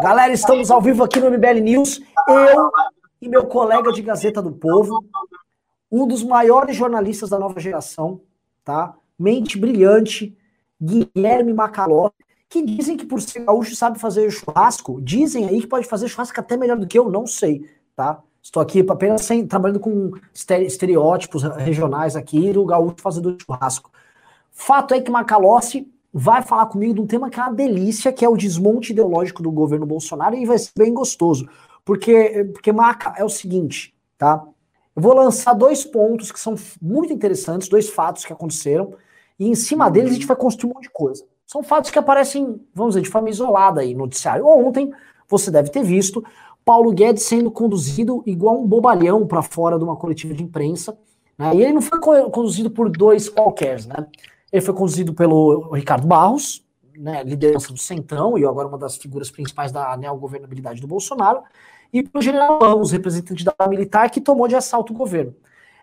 Galera, estamos ao vivo aqui no MBL News. Eu e meu colega de Gazeta do Povo, um dos maiores jornalistas da nova geração, tá? Mente brilhante, Guilherme Macaló, que dizem que por ser gaúcho sabe fazer churrasco. Dizem aí que pode fazer churrasco até melhor do que eu, não sei, tá? Estou aqui apenas sem, trabalhando com estereótipos regionais aqui do gaúcho fazendo churrasco. Fato é que Macalossi vai falar comigo de um tema que é uma delícia, que é o desmonte ideológico do governo Bolsonaro, e vai ser bem gostoso. Porque, porque Maca, é o seguinte, tá? Eu vou lançar dois pontos que são muito interessantes, dois fatos que aconteceram, e em cima deles a gente vai construir um monte de coisa. São fatos que aparecem, vamos dizer, de forma isolada aí no noticiário. Ontem, você deve ter visto, Paulo Guedes sendo conduzido igual um bobalhão para fora de uma coletiva de imprensa. Né? E ele não foi conduzido por dois qualquer, né? Ele foi conduzido pelo Ricardo Barros, né, liderança do Centrão, e agora uma das figuras principais da neogovernabilidade do Bolsonaro, e pelo general Ramos, representante da militar, que tomou de assalto o governo.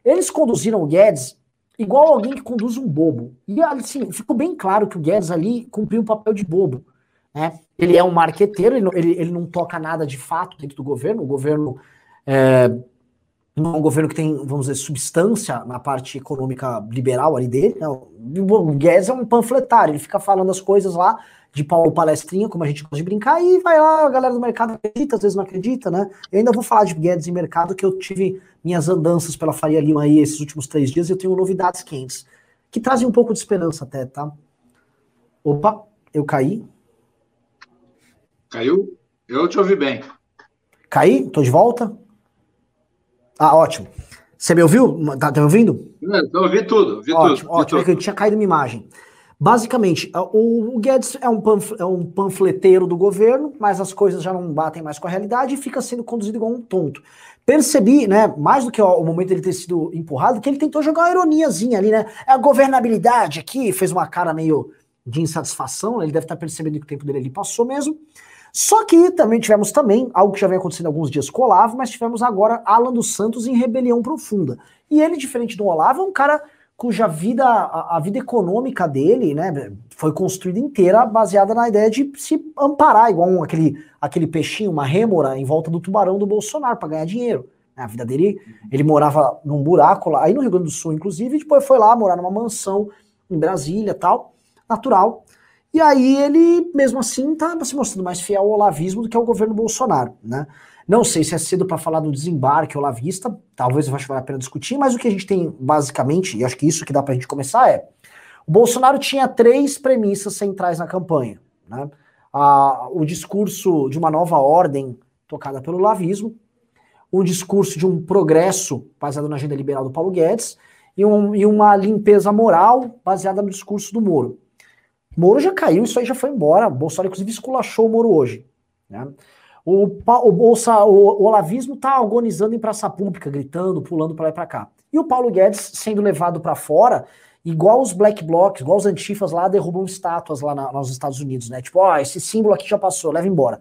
Eles conduziram o Guedes igual alguém que conduz um bobo. E assim, ficou bem claro que o Guedes ali cumpriu um papel de bobo. Né? Ele é um marqueteiro, ele, ele, ele não toca nada de fato dentro do governo, o governo é, um governo que tem, vamos dizer, substância na parte econômica liberal ali dele. Né? O Guedes é um panfletário, ele fica falando as coisas lá de Paulo Palestrinha, como a gente gosta de brincar, e vai lá, a galera do mercado acredita, às vezes não acredita, né? Eu ainda vou falar de Guedes em mercado, que eu tive minhas andanças pela Faria Lima aí esses últimos três dias, e eu tenho novidades quentes, que trazem um pouco de esperança até, tá? Opa, eu caí. Caiu? Eu te ouvi bem. Caí? Tô de volta? Ah, ótimo. Você me ouviu? Tá, tá me ouvindo? Eu ouvi tudo, ouvi ótimo, tudo. Ótimo, é que eu tinha caído uma imagem. Basicamente, o, Guedes é um, panf, é um panfleteiro do governo, mas as coisas já não batem mais com a realidade e fica sendo conduzido igual um tonto. Percebi, né, mais do que o momento dele ter sido empurrado, que ele tentou jogar uma ironiazinha ali, né? É a governabilidade aqui, fez uma cara meio de insatisfação, né? ele deve estar percebendo que o tempo dele ali passou mesmo. Só que também tivemos também, algo que já vem acontecendo alguns dias com o Olavo, mas tivemos agora Alan dos Santos em rebelião profunda. E ele, diferente do Olavo, é um cara cuja vida, a, a, vida econômica dele, né, foi construída inteira baseada na ideia de se amparar, igual um, aquele, aquele peixinho, uma rêmora em volta do tubarão do Bolsonaro para ganhar dinheiro. A vida dele, ele morava num buraco lá, aí no Rio Grande do Sul, inclusive, e depois foi lá morar numa mansão em Brasília tal, natural. E aí ele, mesmo assim, está se mostrando mais fiel ao olavismo do que ao governo Bolsonaro, né? Não sei se é cedo para falar do desembarque olavista, talvez eu acho que vale a pena discutir, mas o que a gente tem basicamente, e acho que isso que dá para a gente começar é, o Bolsonaro tinha três premissas centrais na campanha, né? Ah, o discurso de uma nova ordem tocada pelo lavismo, um discurso de um progresso baseado na agenda liberal do Paulo Guedes e, um, e uma limpeza moral baseada no discurso do Moro. Moro já caiu, isso aí já foi embora. O Bolsonaro, inclusive, esculachou o Moro hoje. Né? O, o, Bolsa, o, o olavismo está agonizando em praça pública, gritando, pulando para lá e para cá. E o Paulo Guedes sendo levado para fora, igual os black blocs, igual os antifas lá, derrubam estátuas lá na, nos Estados Unidos, né? Tipo, ó, oh, esse símbolo aqui já passou, leva embora.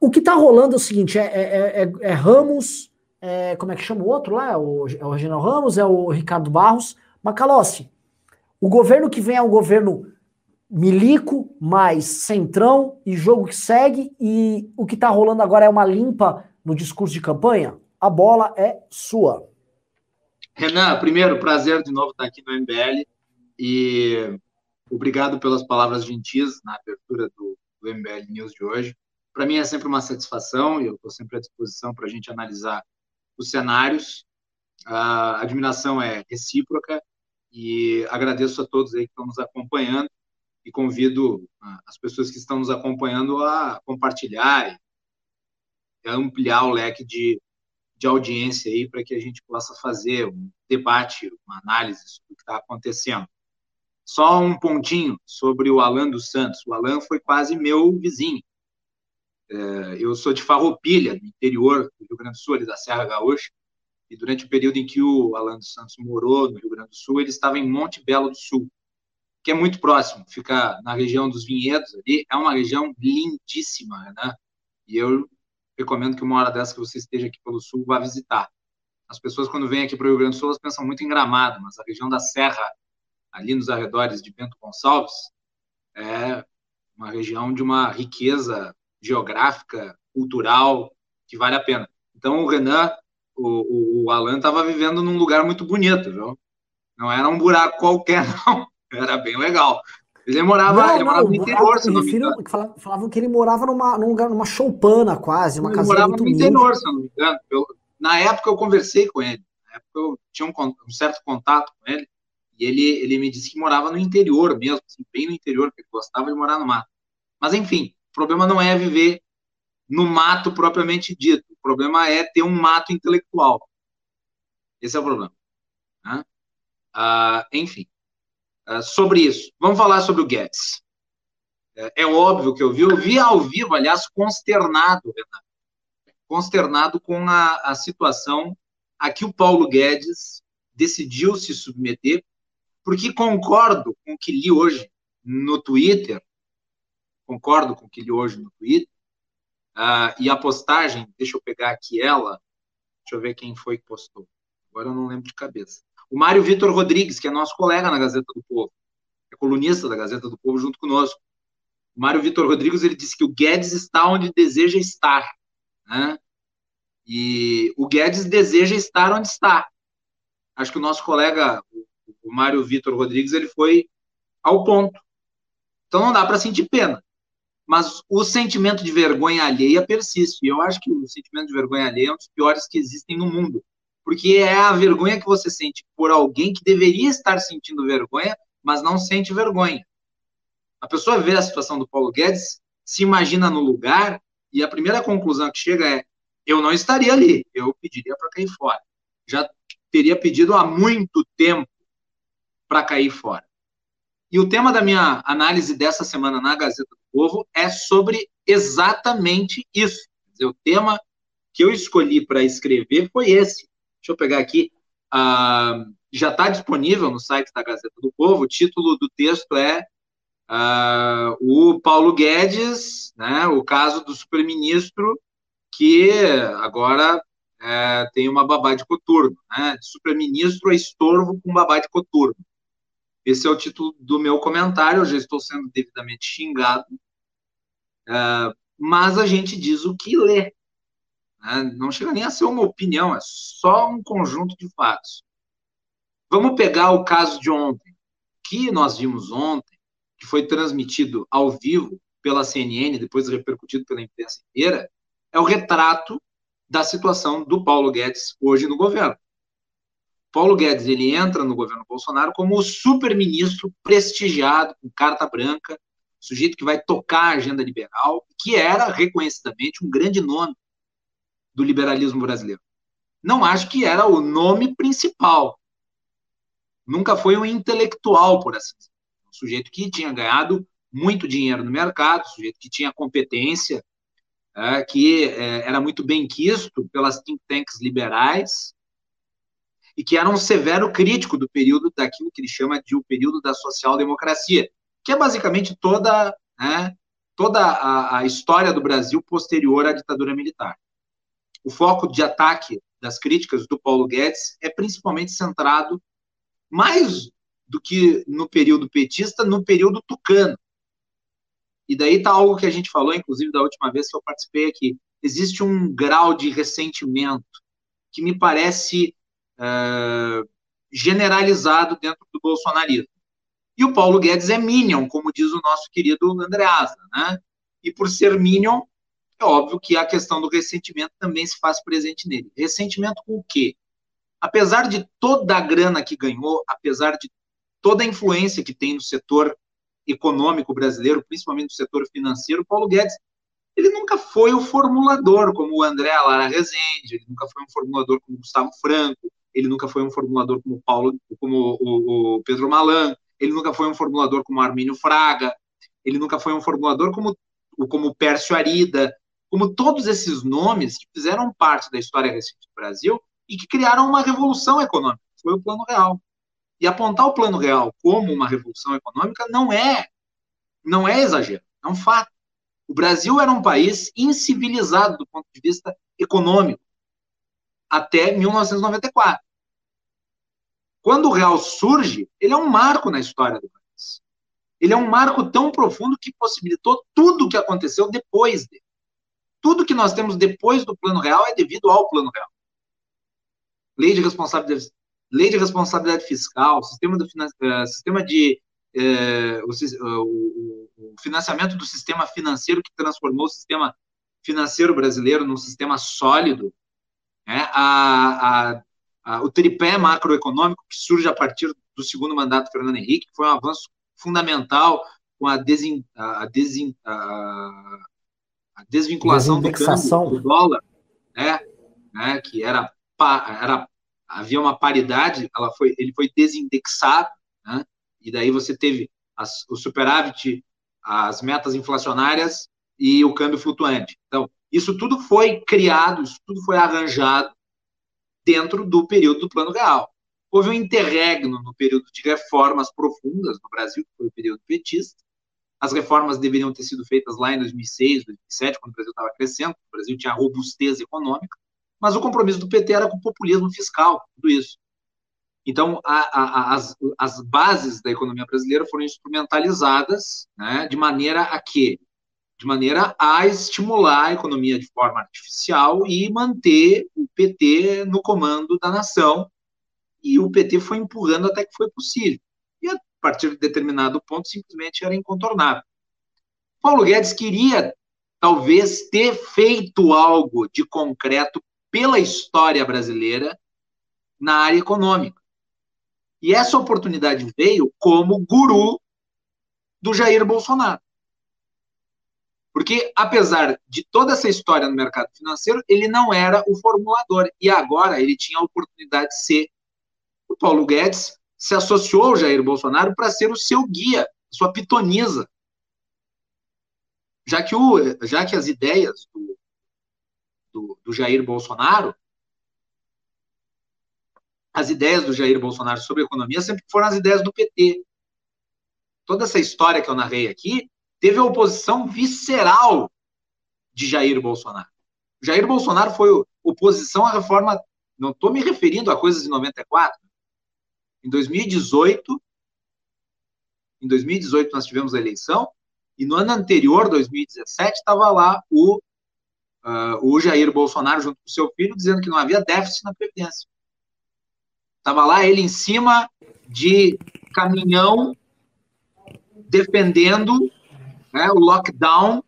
O que está rolando é o seguinte: é, é, é, é Ramos, é, como é que chama o outro lá? O, é o Reginaldo Ramos, é o Ricardo Barros, Macalossi. O governo que vem é um governo milico mais centrão e jogo que segue, e o que está rolando agora é uma limpa no discurso de campanha? A bola é sua. Renan, primeiro, prazer de novo estar aqui no MBL e obrigado pelas palavras gentis na abertura do, do MBL News de hoje. Para mim é sempre uma satisfação e eu estou sempre à disposição para a gente analisar os cenários. A admiração é recíproca e agradeço a todos aí que estão nos acompanhando e convido ah, as pessoas que estão nos acompanhando a compartilhar e ampliar o leque de, de audiência aí para que a gente possa fazer um debate, uma análise do que está acontecendo. Só um pontinho sobre o Alan dos Santos. O Alan foi quase meu vizinho. É, eu sou de Farroupilha, no interior do Rio Grande do Sul, ali da Serra Gaúcha, e durante o período em que o Alan dos Santos morou no Rio Grande do Sul, ele estava em Monte Belo do Sul, que é muito próximo, fica na região dos Vinhedos ali, é uma região lindíssima, né? E eu recomendo que uma hora dessa que você esteja aqui pelo Sul, vá visitar. As pessoas, quando vêm aqui para o Rio Grande do Sul, elas pensam muito em Gramado, mas a região da Serra, ali nos arredores de Bento Gonçalves, é uma região de uma riqueza geográfica, cultural, que vale a pena. Então, o Renan, o, o, Alan estava vivendo num lugar muito bonito, viu? Não era um buraco qualquer, não. Era bem legal. Ele morava, não, ele morava não, no interior, se não me engano. Falavam que ele morava numa, num lugar, numa choupana quase, uma casa muito no interior, se não me engano. Eu, na época eu conversei com ele. Na época eu tinha um, um, certo contato com ele. E ele, ele me disse que morava no interior mesmo, assim, bem no interior, que ele gostava de morar no mato. Mas enfim, o problema não é viver no mato propriamente dito. Problema é ter um mato intelectual. Esse é o problema. Né? Ah, enfim. Ah, sobre isso. Vamos falar sobre o Guedes. É, é, óbvio que eu vi, eu vi ao vivo, aliás, consternado, Renato, consternado com a, a situação a que o Paulo Guedes decidiu se submeter, porque concordo com o que li hoje no Twitter, concordo com o que li hoje no Twitter, uh, e a postagem, deixa eu pegar aqui ela, deixa eu ver quem foi que postou, agora eu não lembro de cabeça. O Mário Vitor Rodrigues, que é nosso colega na Gazeta do Povo, é colunista da Gazeta do Povo junto conosco. O Mário Vitor Rodrigues ele disse que o Guedes está onde deseja estar, né? E o Guedes deseja estar onde está. Acho que o nosso colega, o Mário Vitor Rodrigues, ele foi ao ponto. Então não dá para sentir pena. Mas o sentimento de vergonha alheia persiste. E eu acho que o sentimento de vergonha alheia é um dos piores que existem no mundo porque é a vergonha que você sente por alguém que deveria estar sentindo vergonha, mas não sente vergonha. A pessoa vê a situação do Paulo Guedes, se imagina no lugar, e a primeira conclusão que chega é: eu não estaria ali, eu pediria para cair fora. Já teria pedido há muito tempo para cair fora. E o tema da minha análise dessa semana na Gazeta do Povo é sobre exatamente isso. Dizer, o tema que eu escolhi para escrever foi esse: Deixa eu pegar aqui. Uh, já está disponível no site da Gazeta do Povo. O título do texto é uh, o Paulo Guedes, né, o caso do superministro que agora é, tem uma babá de coturno, né? Superministro é estorvo com babá de coturno. Esse é o título do meu comentário. Eu já estou sendo devidamente xingado, uh, mas a gente diz o que lê. Né? Não chega nem a ser uma opinião, é só um conjunto de fatos. Vamos pegar o caso de ontem, que nós vimos ontem, que foi transmitido ao vivo pela CNN, depois repercutido pela imprensa inteira, é o retrato da situação do Paulo Guedes hoje no governo. Paulo Guedes ele entra no governo Bolsonaro como o super-ministro prestigiado, com carta branca, sujeito que vai tocar a agenda liberal, que era reconhecidamente um grande nome do liberalismo brasileiro. Não acho que era o nome principal. Nunca foi um intelectual, por assim dizer. Um sujeito que tinha ganhado muito dinheiro no mercado, um sujeito que tinha competência, é, que é, era muito bem quisto pelas think tanks liberais e que era um severo crítico do período daquilo que ele chama de o período da social-democracia, que é basicamente toda, né, toda a, a história do Brasil posterior à ditadura militar o foco de ataque das críticas do Paulo Guedes é principalmente centrado, mais do que no período petista, no período tucano. E daí está algo que a gente falou, inclusive, da última vez que eu participei aqui. Existe um grau de ressentimento que me parece uh, generalizado dentro do bolsonarismo. E o Paulo Guedes é minion, como diz o nosso querido Andreasa, né? E por ser minion, é óbvio que a questão do ressentimento também se faz presente nele. Ressentimento com o quê? Apesar de toda a grana que ganhou, apesar de toda a influência que tem no setor econômico brasileiro, principalmente no setor financeiro, Paulo Guedes, ele nunca foi o formulador como o André Lara Rezende, ele nunca foi um formulador como o Gustavo Franco, ele nunca foi um formulador como Paulo, como o, o Pedro Malan, ele nunca foi um formulador como Armínio Fraga, ele nunca foi um formulador como como Pércio Arida, como todos esses nomes que fizeram parte da história recente do Brasil e que criaram uma revolução econômica, foi o Plano Real. E apontar o Plano Real como uma revolução econômica não é não é exagero, é um fato. O Brasil era um país incivilizado do ponto de vista econômico até 1994. Quando o real surge, ele é um marco na história do país. Ele é um marco tão profundo que possibilitou tudo o que aconteceu depois dele. tudo que nós temos depois do plano real é devido ao plano real. Lei de responsabilidade, lei de responsabilidade fiscal, sistema, do, uh, sistema de uh, o, o, financiamento do sistema financeiro que transformou o sistema financeiro brasileiro num sistema sólido, né? a, a, o tripé macroeconômico que surge a partir do segundo mandato do Fernando Henrique, que foi um avanço fundamental com a, desin, a, desin, a, a desvinculação do, câmbio, do dólar, né, né, que era, era havia uma paridade, ela foi, ele foi desindexado, né, e daí você teve as, o superávit, as metas inflacionárias e o câmbio flutuante. Então, isso tudo foi criado, isso tudo foi arranjado dentro do período do Plano Real. Houve um interregno no período de reformas profundas no Brasil, que foi o período petista, as reformas deveriam ter sido feitas lá em 2006, 2007, quando o Brasil estava crescendo, o Brasil tinha robustez econômica, mas o compromisso do PT era com o populismo fiscal, tudo isso. Então, a, a, as, as bases da economia brasileira foram instrumentalizadas né, de maneira a que? De maneira a estimular a economia de forma artificial e manter o PT no comando da nação. E o PT foi empurrando até que foi possível partir de determinado ponto, simplesmente era incontornável. Paulo Guedes queria, talvez, ter feito algo de concreto pela história brasileira na área econômica. E essa oportunidade veio como guru do Jair Bolsonaro. Porque, apesar de toda essa história no mercado financeiro, ele não era o formulador. E agora ele tinha a oportunidade de ser. O Paulo Guedes se associou ao Jair Bolsonaro para ser o seu guia, sua pitonisa. Já que, o, já que as ideias do, do, do Jair Bolsonaro, as ideias do Jair Bolsonaro sobre economia sempre foram as ideias do PT. Toda essa história que eu narrei aqui teve a oposição visceral de Jair Bolsonaro. Jair Bolsonaro foi oposição à reforma, não estou me referindo a coisas de 94, em 2018, em 2018 nós tivemos a eleição, e no ano anterior, 2017, estava lá o, uh, o Jair Bolsonaro junto com seu filho, dizendo que não havia déficit na Previdência. Estava lá ele em cima de caminhão, defendendo né, o lockdown,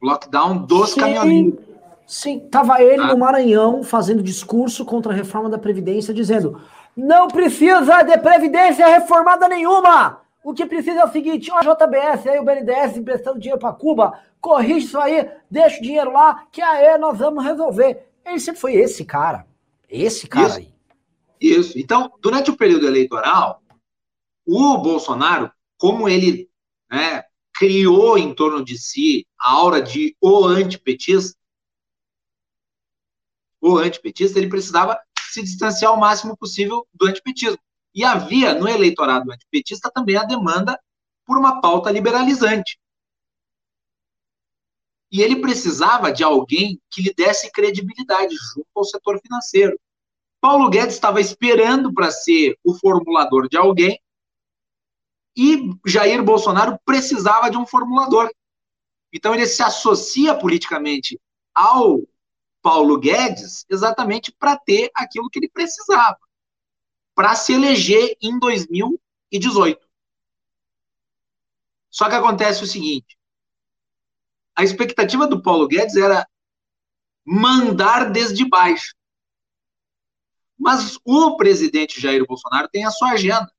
lockdown dos Sim. caminhoneiros. Sim, estava ele ah. no Maranhão fazendo discurso contra a reforma da Previdência, dizendo não precisa de previdência reformada nenhuma. O que precisa é o seguinte: ó, a JBS aí, o BNDES emprestando dinheiro para Cuba, corrige isso aí, deixa o dinheiro lá, que aí nós vamos resolver. Ele sempre foi esse cara. Esse cara isso, aí. Isso. Então, durante o período eleitoral, o Bolsonaro, como ele né, criou em torno de si a aura de o antipetista, o antipetista, ele precisava se distanciar o máximo possível do antipetismo. E havia no eleitorado antipetista também a demanda por uma pauta liberalizante. E ele precisava de alguém que lhe desse credibilidade junto ao setor financeiro. Paulo Guedes estava esperando para ser o formulador de alguém e Jair Bolsonaro precisava de um formulador. Então ele se associa politicamente ao Paulo Guedes exatamente para ter aquilo que ele precisava para se eleger em 2018. Só que acontece o seguinte: a expectativa do Paulo Guedes era mandar desde baixo. Mas o presidente Jair Bolsonaro tem a sua agenda.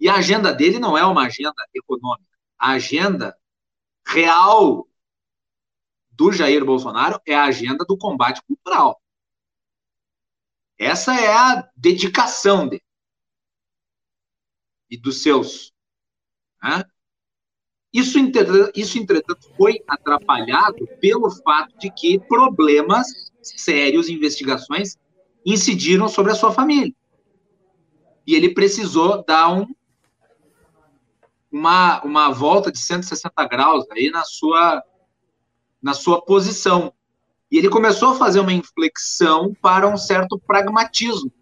E a agenda dele não é uma agenda econômica. A agenda real do Jair Bolsonaro é a agenda do combate cultural. Essa é a dedicação dele e dos seus. Né? Isso, isso, entretanto, foi atrapalhado pelo fato de que problemas sérios, investigações, incidiram sobre a sua família. E ele precisou dar um, uma, uma volta de 160 graus aí na sua na sua posição. E ele começou a fazer uma inflexão para um certo pragmatismo.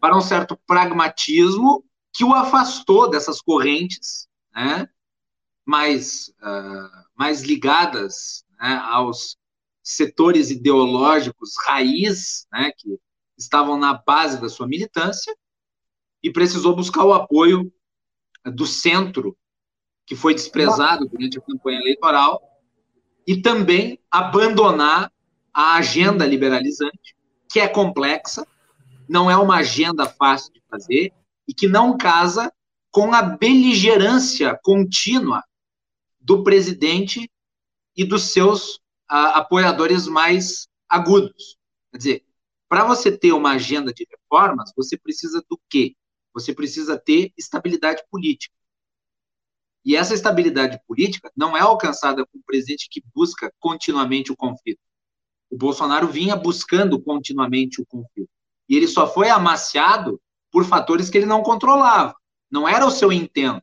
Para um certo pragmatismo que o afastou dessas correntes né, mais, uh, mais ligadas né, aos setores ideológicos raiz, né, que estavam na base da sua militância, e precisou buscar o apoio do centro, que foi desprezado durante a campanha eleitoral, e também abandonar a agenda liberalizante, que é complexa, não é uma agenda fácil de fazer e que não casa com a beligerância contínua do presidente e dos seus uh, apoiadores mais agudos. Quer dizer, para você ter uma agenda de reformas, você precisa do quê? Você precisa ter estabilidade política. E essa estabilidade política não é alcançada com um presidente que busca continuamente o conflito. O Bolsonaro vinha buscando continuamente o conflito. E ele só foi amaciado por fatores que ele não controlava. Não era o seu intento.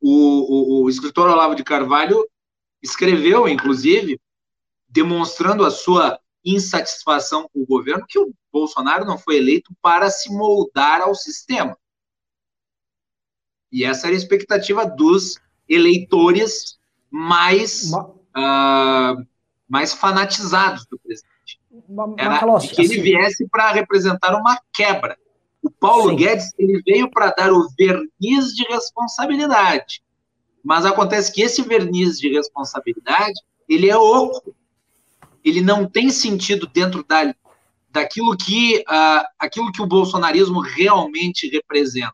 O, o, o escritor Olavo de Carvalho escreveu, inclusive, demonstrando a sua insatisfação com o governo, que o Bolsonaro não foi eleito para se moldar ao sistema. E essa era a expectativa dos eleitores mais, uh, mais fanatizados do presidente. Era que ele assim... viesse para representar uma quebra. O Paulo Sim. Guedes ele veio para dar o verniz de responsabilidade. Mas acontece que esse verniz de responsabilidade ele é oco. Ele não tem sentido dentro da, daquilo que, uh, aquilo que o bolsonarismo realmente representa.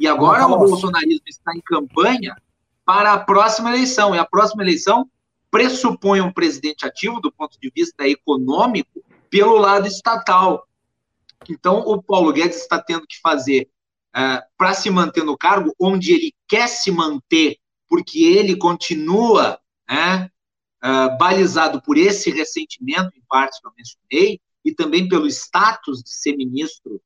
E agora o bolsonarismo está em campanha para a próxima eleição. E a próxima eleição pressupõe um presidente ativo do ponto de vista econômico pelo lado estatal. Então, o Paulo Guedes está tendo que fazer uh, para se manter no cargo, onde ele quer se manter, porque ele continua né, uh, balizado por esse ressentimento, em parte que eu mencionei, e também pelo status de ser ministro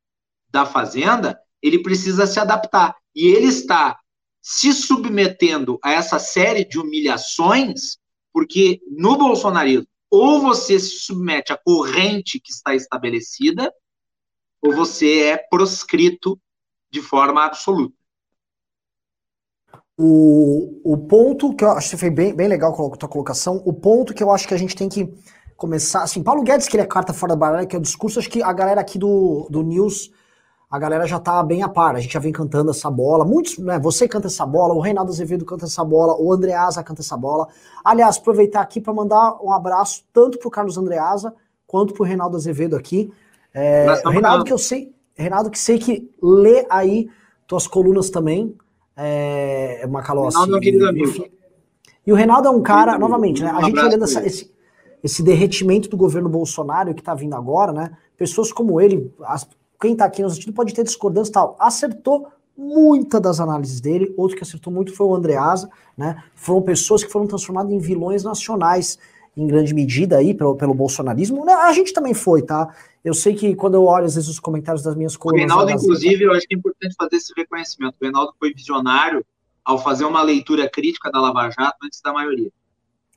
da Fazenda, ele precisa se adaptar. E ele está se submetendo a essa série de humilhações, porque no bolsonarismo, ou você se submete à corrente que está estabelecida, ou você é proscrito de forma absoluta. O, o ponto que eu acho que foi bem, bem legal com a tua colocação, o ponto que eu acho que a gente tem que começar, assim, Paulo Guedes, que ele é carta fora da baralha, que é o discurso, acho que a galera aqui do, do News a galera já tá bem a par, a gente já vem cantando essa bola. Muitos, né, você canta essa bola, o Reinaldo Azevedo canta essa bola, o Andreasa canta essa bola. Aliás, aproveitar aqui para mandar um abraço tanto pro Carlos Andreasa quanto pro Reinaldo Azevedo aqui. É, Reinaldo que eu sei, Reinaldo que sei que lê aí tuas colunas também, é, Macalossi. Reinaldo é um querido amigo. E o Reinaldo é um cara, novamente, né, a gente olhando essa, esse, esse derretimento do governo Bolsonaro que tá vindo agora, né, pessoas como ele, as, quem está aqui no assistindo pode ter discordância e tal. Acertou muita das análises dele, outro que acertou muito foi o Andreasa, né? Foram pessoas que foram transformadas em vilões nacionais, em grande medida aí, pelo, pelo bolsonarismo. Né? A gente também foi, tá? Eu sei que quando eu olho, às vezes, os comentários das minhas colunas... O Reinaldo, inclusive, eu acho que é importante fazer esse reconhecimento. O Reinaldo foi visionário ao fazer uma leitura crítica da Lava Jato antes da maioria.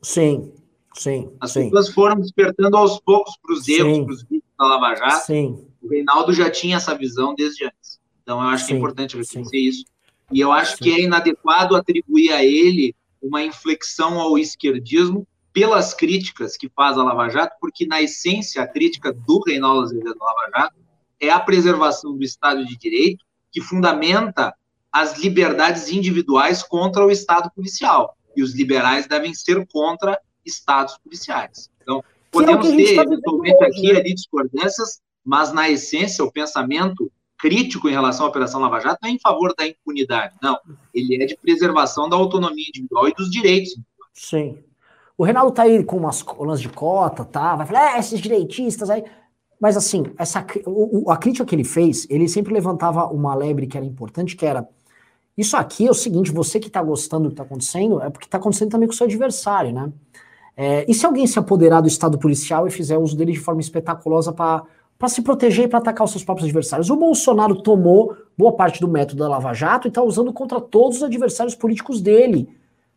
Sim, sim. As sim. pessoas foram despertando aos poucos para os erros, para os vícios da Lava Jato. Sim. O Reinaldo já tinha essa visão desde antes. Então, eu acho sim, que é importante reconhecer isso. E eu acho sim. que é inadequado atribuir a ele uma inflexão ao esquerdismo pelas críticas que faz a Lava Jato, porque, na essência, a crítica do Reinaldo Azevedo Lava Jato é a preservação do Estado de Direito, que fundamenta as liberdades individuais contra o Estado policial. E os liberais devem ser contra Estados policiais. Então, podemos é ter, eventualmente, aqui né? ali discordâncias, mas na essência o pensamento crítico em relação à Operação Lava Jato não é em favor da impunidade, não. Ele é de preservação da autonomia individual e dos direitos. Sim. O Reinaldo tá aí com umas colunas de cota, tá? Vai falar, é, esses direitistas aí. Mas assim, essa, o, a crítica que ele fez, ele sempre levantava uma lebre que era importante, que era isso aqui é o seguinte, você que tá gostando do que tá acontecendo, é porque tá acontecendo também com o seu adversário, né? É, e se alguém se apoderar do Estado policial e fizer uso dele de forma espetaculosa para se proteger e para atacar os seus próprios adversários. O Bolsonaro tomou boa parte do método da Lava Jato e está usando contra todos os adversários políticos dele.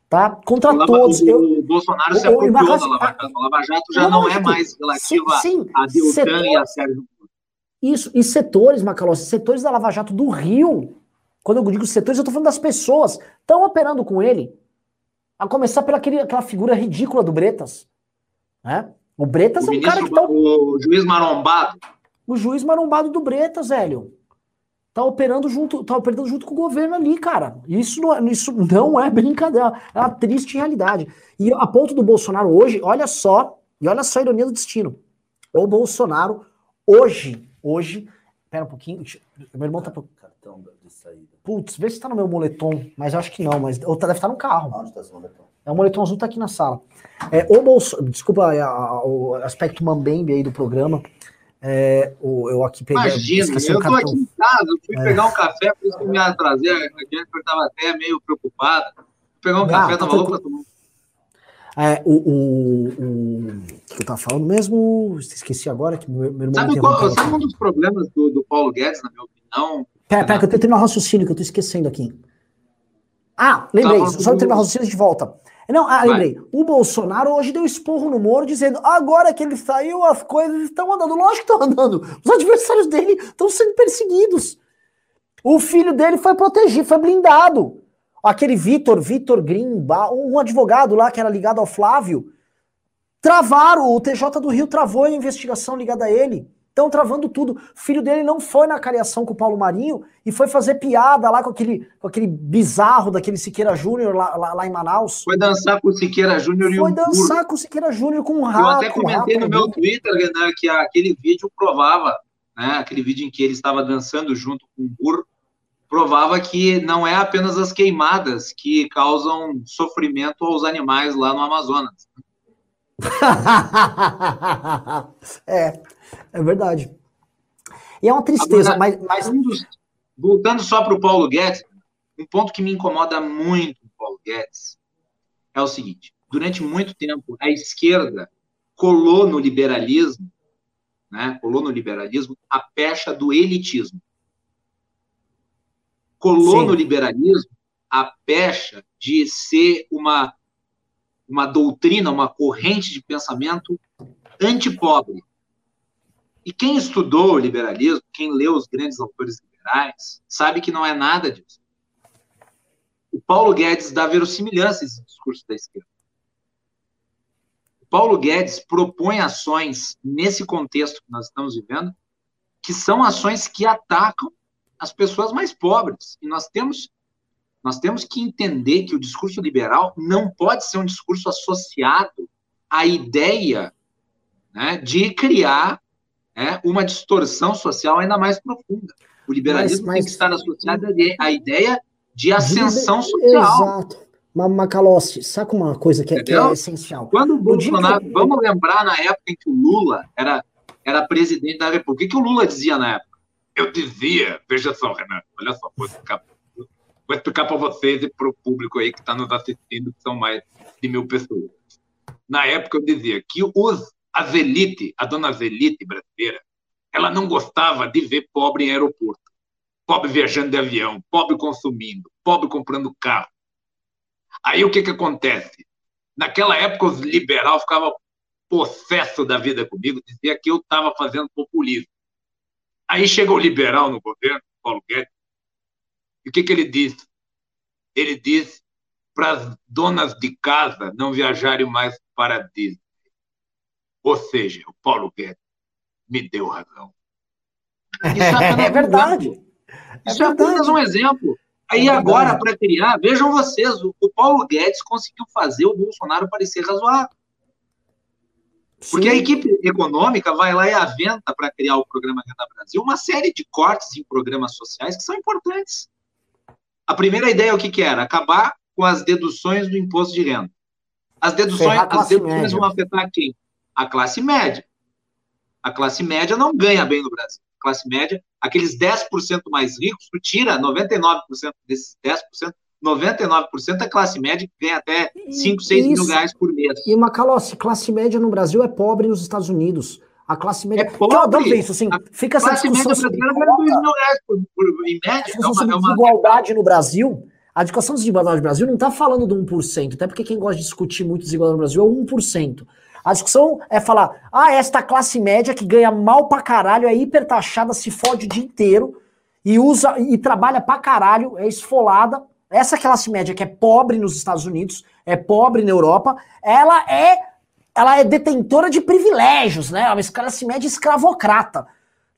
Tá? Contra o todos. O, eu, Bolsonaro se apropriou da Lava Jato. A Lava Jato já não é mais relativa sim, sim. a Deltan Setor... e a Sérgio Isso, e setores, Macalossi, setores da Lava Jato do Rio, quando eu digo setores, eu estou falando das pessoas, estão operando com ele. A começar pela aquele, aquela figura ridícula do Bretas Né? O Bretas o é um cara que tá... O juiz marombado. O juiz marombado do Bretas, velho. Tá operando junto, tá operando junto com o governo ali, cara. Isso não, é, isso não é brincadeira, é uma triste realidade. E a ponto do Bolsonaro hoje, olha só, e olha só a ironia do destino. O Bolsonaro hoje, hoje, pera um pouquinho, meu irmão tá cartão de saída. Putz, vê se tá no meu moletom, mas eu acho que não, mas ou tá, deve estar tá no carro. Onde tá esse moletom? É o moletom azul tá aqui na sala. É, o Bolso, desculpa a, a, o aspecto mambembe aí do programa. É, eu aqui peguei. Imagina, eu tô aqui em casa, eu fui é. pegar um café, por isso que me atrasei. A Jennifer tava até meio preocupada. Fui pegar um ah, café, tá tava louco pra tomar. É, o, o, o, que eu tava falando mesmo, esqueci agora que meu, meu irmão. Sabe, qual, sabe um dos problemas do, do Paulo Guedes, na minha opinião? Pera, pera, que eu tenho um raciocínio que eu tô esquecendo aqui. Ah, lembrei, tá, só eu terminar o raciocínio de volta. Não, ah, lembrei. Vai. O Bolsonaro hoje deu esporro no Moro dizendo: agora que ele saiu, as coisas estão andando. Lógico que estão andando. Os adversários dele estão sendo perseguidos. O filho dele foi protegido, foi blindado. Aquele Vitor, Vitor Grimba, um advogado lá que era ligado ao Flávio, travaram. O TJ do Rio travou a investigação ligada a ele. Estão travando tudo. O filho dele não foi na cariação com o Paulo Marinho e foi fazer piada lá com aquele, com aquele bizarro daquele Siqueira Júnior lá, lá, lá, em Manaus. Foi dançar com o Siqueira Júnior e Foi dançar com o Siqueira Júnior com um rato. Eu até comentei no meu Twitter, Renan, que aquele vídeo provava, né, aquele vídeo em que ele estava dançando junto com o burro, provava que não é apenas as queimadas que causam sofrimento aos animais lá no Amazonas. é, é verdade. E é uma tristeza, Agora, mas, mas... Voltando só para o Paulo Guedes, um ponto que me incomoda muito Paulo Guedes é o seguinte: durante muito tempo a esquerda colou no liberalismo, né, colou no liberalismo a pecha do elitismo. Colou Sim. no liberalismo a pecha de ser uma uma doutrina, uma corrente de pensamento antipobre. E quem estudou o liberalismo, quem leu os grandes autores liberais, sabe que não é nada disso. O Paulo Guedes dá verossimilhança a esse discurso da esquerda. O Paulo Guedes propõe ações nesse contexto que nós estamos vivendo, que são ações que atacam as pessoas mais pobres. E nós temos nós temos que entender que o discurso liberal não pode ser um discurso associado à ideia né, de criar é, uma distorção social ainda mais profunda. O liberalismo mas, mas, tem que estar associado à ideia de ascensão social. Exato. Macalossi, saca uma coisa que é, que é essencial. Quando o Bolsonaro, que... vamos lembrar na época em que o Lula era, era presidente da República, o que, o Lula dizia na época? Eu dizia, veja só, Renato, olha só, vou explicar, vou explicar para vocês e para o público aí que está nos assistindo, que são mais de mil pessoas. Na época eu dizia que os a Zelite, a dona Zelite brasileira, ela não gostava de ver pobre em aeroporto, pobre viajando de avião, pobre consumindo, pobre comprando carro. Aí o que que acontece? Naquela época os liberais ficavam possesso da vida comigo, dizia que eu estava fazendo populismo. Aí chega o liberal no governo, Paulo Guedes, e o que que ele diz? Ele diz para as donas de casa não viajarem mais para Disney. Ou seja, o Paulo Guedes me deu razão. Isso é, é verdade. Isso é, é apenas um exemplo. Aí é agora, para criar, vejam vocês, o, o, Paulo Guedes conseguiu fazer o Bolsonaro parecer razoável. Porque Sim. a equipe econômica vai lá e aventa para criar o programa Renda Brasil uma série de cortes em programas sociais que são importantes. A primeira ideia, o que, que era? Acabar com as deduções do imposto de renda. As deduções, as deduções vão afetar quem? A classe média. A classe média não ganha bem no Brasil. A classe média, aqueles 10% mais ricos, tu tira 99% desses 10%, 99% é classe média que ganha até 5, 6 Isso. mil reais por mês. E Macalossi, classe média no Brasil é pobre nos Estados Unidos. A classe média. É pobre. Então, isso, assim, a fica essa discussão média brasileira ganha 2 mil reais por, por, em média. A é uma, é uma... desigualdade no Brasil. A discussão de desigualdade no Brasil não está falando do 1%, até porque quem gosta de discutir muito desigualdade no Brasil é o 1%. A discussão é falar, ah, esta classe média que ganha mal pra caralho, é hipertaxada, se fode o dia inteiro e usa e trabalha pra caralho, é esfolada. Essa classe média que é pobre nos Estados Unidos, é pobre na Europa, ela é ela é detentora de privilégios, né? É uma classe média escravocrata,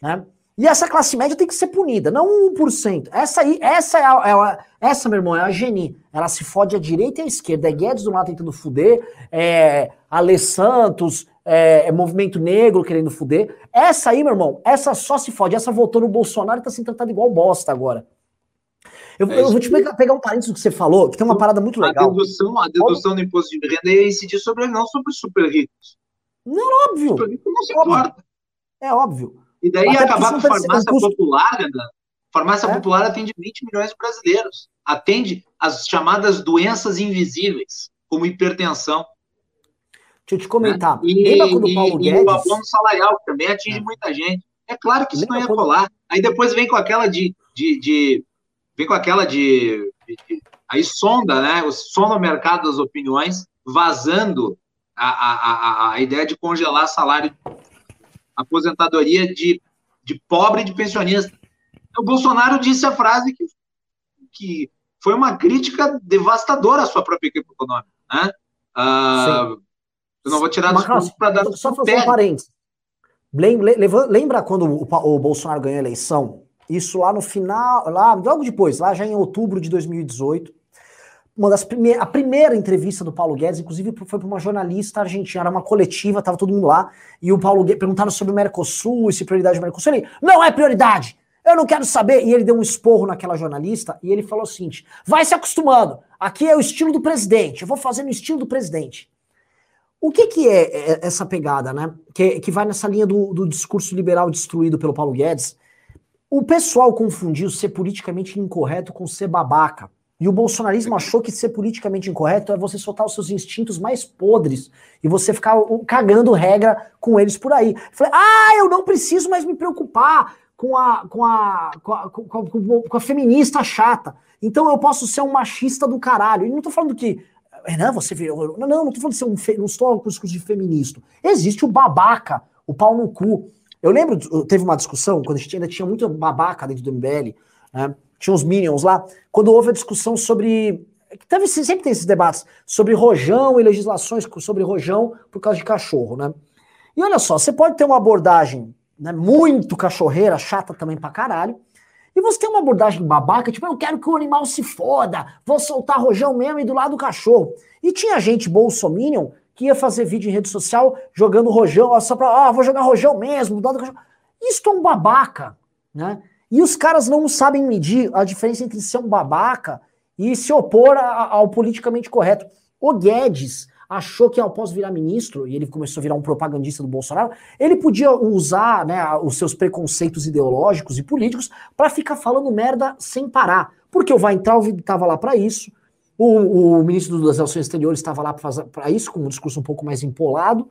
né? E essa classe média tem que ser punida, não 1%. Essa aí, essa é a, é a, essa, meu irmão, é a Geni. Ela se fode à direita e à esquerda. É Guedes do lado tentando fuder, é Ale Santos, é, é, Movimento Negro querendo fuder. Essa aí, meu irmão, essa só se fode. Essa votou no Bolsonaro e tá sendo tratada igual bosta agora. Eu, é eu vou te pegar, pegar, um parênteses do que você falou, que tem uma parada muito legal. A dedução, a dedução do imposto de renda é incidir sobre não sobre super ricos. Não, óbvio. Super rico não se importa. É óbvio. E daí Até acabar com a farmácia popular, né? Farmácia é? popular atende 20 milhões de brasileiros. Atende as chamadas doenças invisíveis, como hipertensão. Deixa eu te comentar. Né? E, Lembra quando o Paulo e, Guedes... E o abono salarial, que também atinge é. muita gente. É claro que isso Lembra não ia quando... colar. Aí depois vem com aquela de... de, de vem com aquela de, de. Aí sonda, né? Sonda o mercado das opiniões, vazando a, a, a, a ideia de congelar salário aposentadoria de, de pobre e de pensionista. O Bolsonaro disse a frase que, que foi uma crítica devastadora à sua própria equipe econômica. Né? Uh, eu não vou tirar para dar. Só fazer um parênteses. Lembra quando o Bolsonaro ganhou a eleição? Isso lá no final, lá logo depois, lá já em outubro de 2018 uma das primeiras, a primeira entrevista do Paulo Guedes, inclusive foi para uma jornalista argentina, era uma coletiva, tava todo mundo lá, e o Paulo Guedes perguntaram sobre o Mercosul, e se prioridade do Mercosul, ele, não é prioridade, eu não quero saber, e ele deu um esporro naquela jornalista, e ele falou o seguinte, vai se acostumando, aqui é o estilo do presidente, eu vou fazer no estilo do presidente. O que, que é, é essa pegada, né, que, que vai nessa linha do, do discurso liberal destruído pelo Paulo Guedes? O pessoal confundiu ser politicamente incorreto com ser babaca. E o bolsonarismo achou que ser politicamente incorreto é você soltar os seus instintos mais podres e você ficar cagando regra com eles por aí. Falei, ah, eu não preciso mais me preocupar com a, com a, com a, com a, com a feminista chata. Então eu posso ser um machista do caralho. E não tô falando que. Renan, você virou. Não, não, não falando de ser um. Fe... Não estou discurso de feminista. Existe o babaca, o pau no cu. Eu lembro, teve uma discussão, quando a gente ainda tinha muito babaca dentro do MBL, né? tinha os Minions lá, quando houve a discussão sobre. Teve, sempre tem esses debates sobre rojão e legislações sobre rojão por causa de cachorro, né? E olha só, você pode ter uma abordagem né, muito cachorreira, chata também pra caralho, e você tem uma abordagem babaca, tipo, eu quero que o animal se foda, vou soltar rojão mesmo e do lado do cachorro. E tinha gente bolsominion que ia fazer vídeo em rede social jogando rojão, só pra, ah, vou jogar rojão mesmo, do lado do cachorro. Isso é um babaca, né? E os caras não sabem medir a diferença entre ser um babaca e se opor a, ao politicamente correto. O Guedes achou que após virar ministro, e ele começou a virar um propagandista do Bolsonaro, ele podia usar né, os seus preconceitos ideológicos e políticos para ficar falando merda sem parar. Porque o Weintraub estava lá para isso, o, o, ministro das Relações Exteriores estava lá para isso, com um discurso um pouco mais empolado,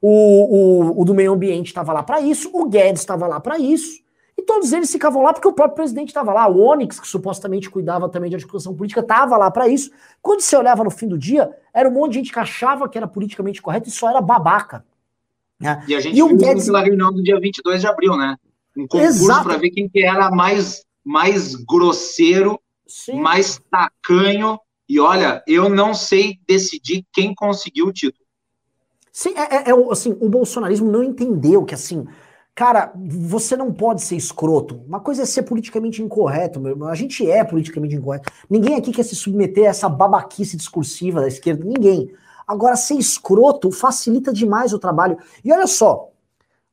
o, o, o do meio ambiente estava lá para isso, o Guedes estava lá para isso, e todos eles ficavam lá porque o próprio presidente estava lá. O Onyx, que supostamente cuidava também de articulação política, estava lá para isso. Quando você olhava no fim do dia, era um monte de gente que achava que era politicamente correto e só era babaca. Né? E a gente e viu Guedes... naquela reunião do dia 22 de abril, né? Um concurso para ver quem que era mais, mais grosseiro, Sim. mais tacanho. E olha, eu não sei decidir quem conseguiu o título. Sim, é, é, é assim, o bolsonarismo não entendeu que assim Cara, você não pode ser escroto. Uma coisa é ser politicamente incorreto, meu irmão. A gente é politicamente incorreto. Ninguém aqui quer se submeter a essa babaquice discursiva da esquerda. Ninguém. Agora, ser escroto facilita demais o trabalho. E olha só,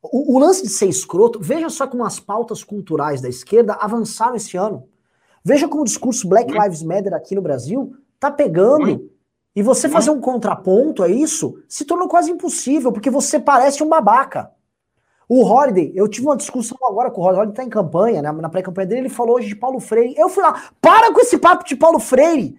o, o lance de ser escroto, veja só como as pautas culturais da esquerda avançaram esse ano. Veja como o discurso Black Lives Matter aqui no Brasil tá pegando. E você fazer um contraponto a isso se tornou quase impossível, porque você parece um babaca. O Holiday, eu tive uma discussão agora com o Holiday, o Holiday tá em campanha, né? Na pré-campanha dele, ele falou hoje de Paulo Freire. Eu fui lá, para com esse papo de Paulo Freire!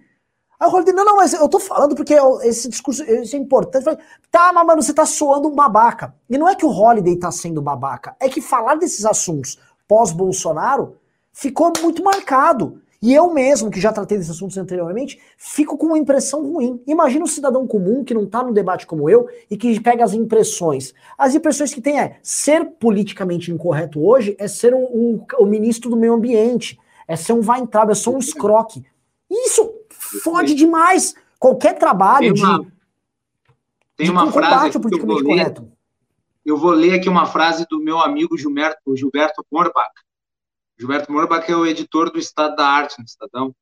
Aí o Holiday, não, não, mas eu tô falando porque esse discurso isso é importante. Falei, tá, mas mano, você tá soando um babaca. E não é que o Holiday tá sendo babaca, é que falar desses assuntos pós-Bolsonaro ficou muito marcado. E eu mesmo, que já tratei desses assuntos anteriormente, fico com uma impressão ruim. Imagina um cidadão comum que não está no debate como eu e que pega as impressões. As impressões que tem é ser politicamente incorreto hoje é ser um, um, o ministro do meio ambiente, é ser um Weintraub, é ser um escroque. Isso fode demais qualquer trabalho tem uma, de. Tem uma frase que eu vou ler, correto. Eu vou ler aqui uma frase do meu amigo Gilberto, Gilberto Morbach. Gilberto Morbach é o editor do Estado da Arte no Estadão.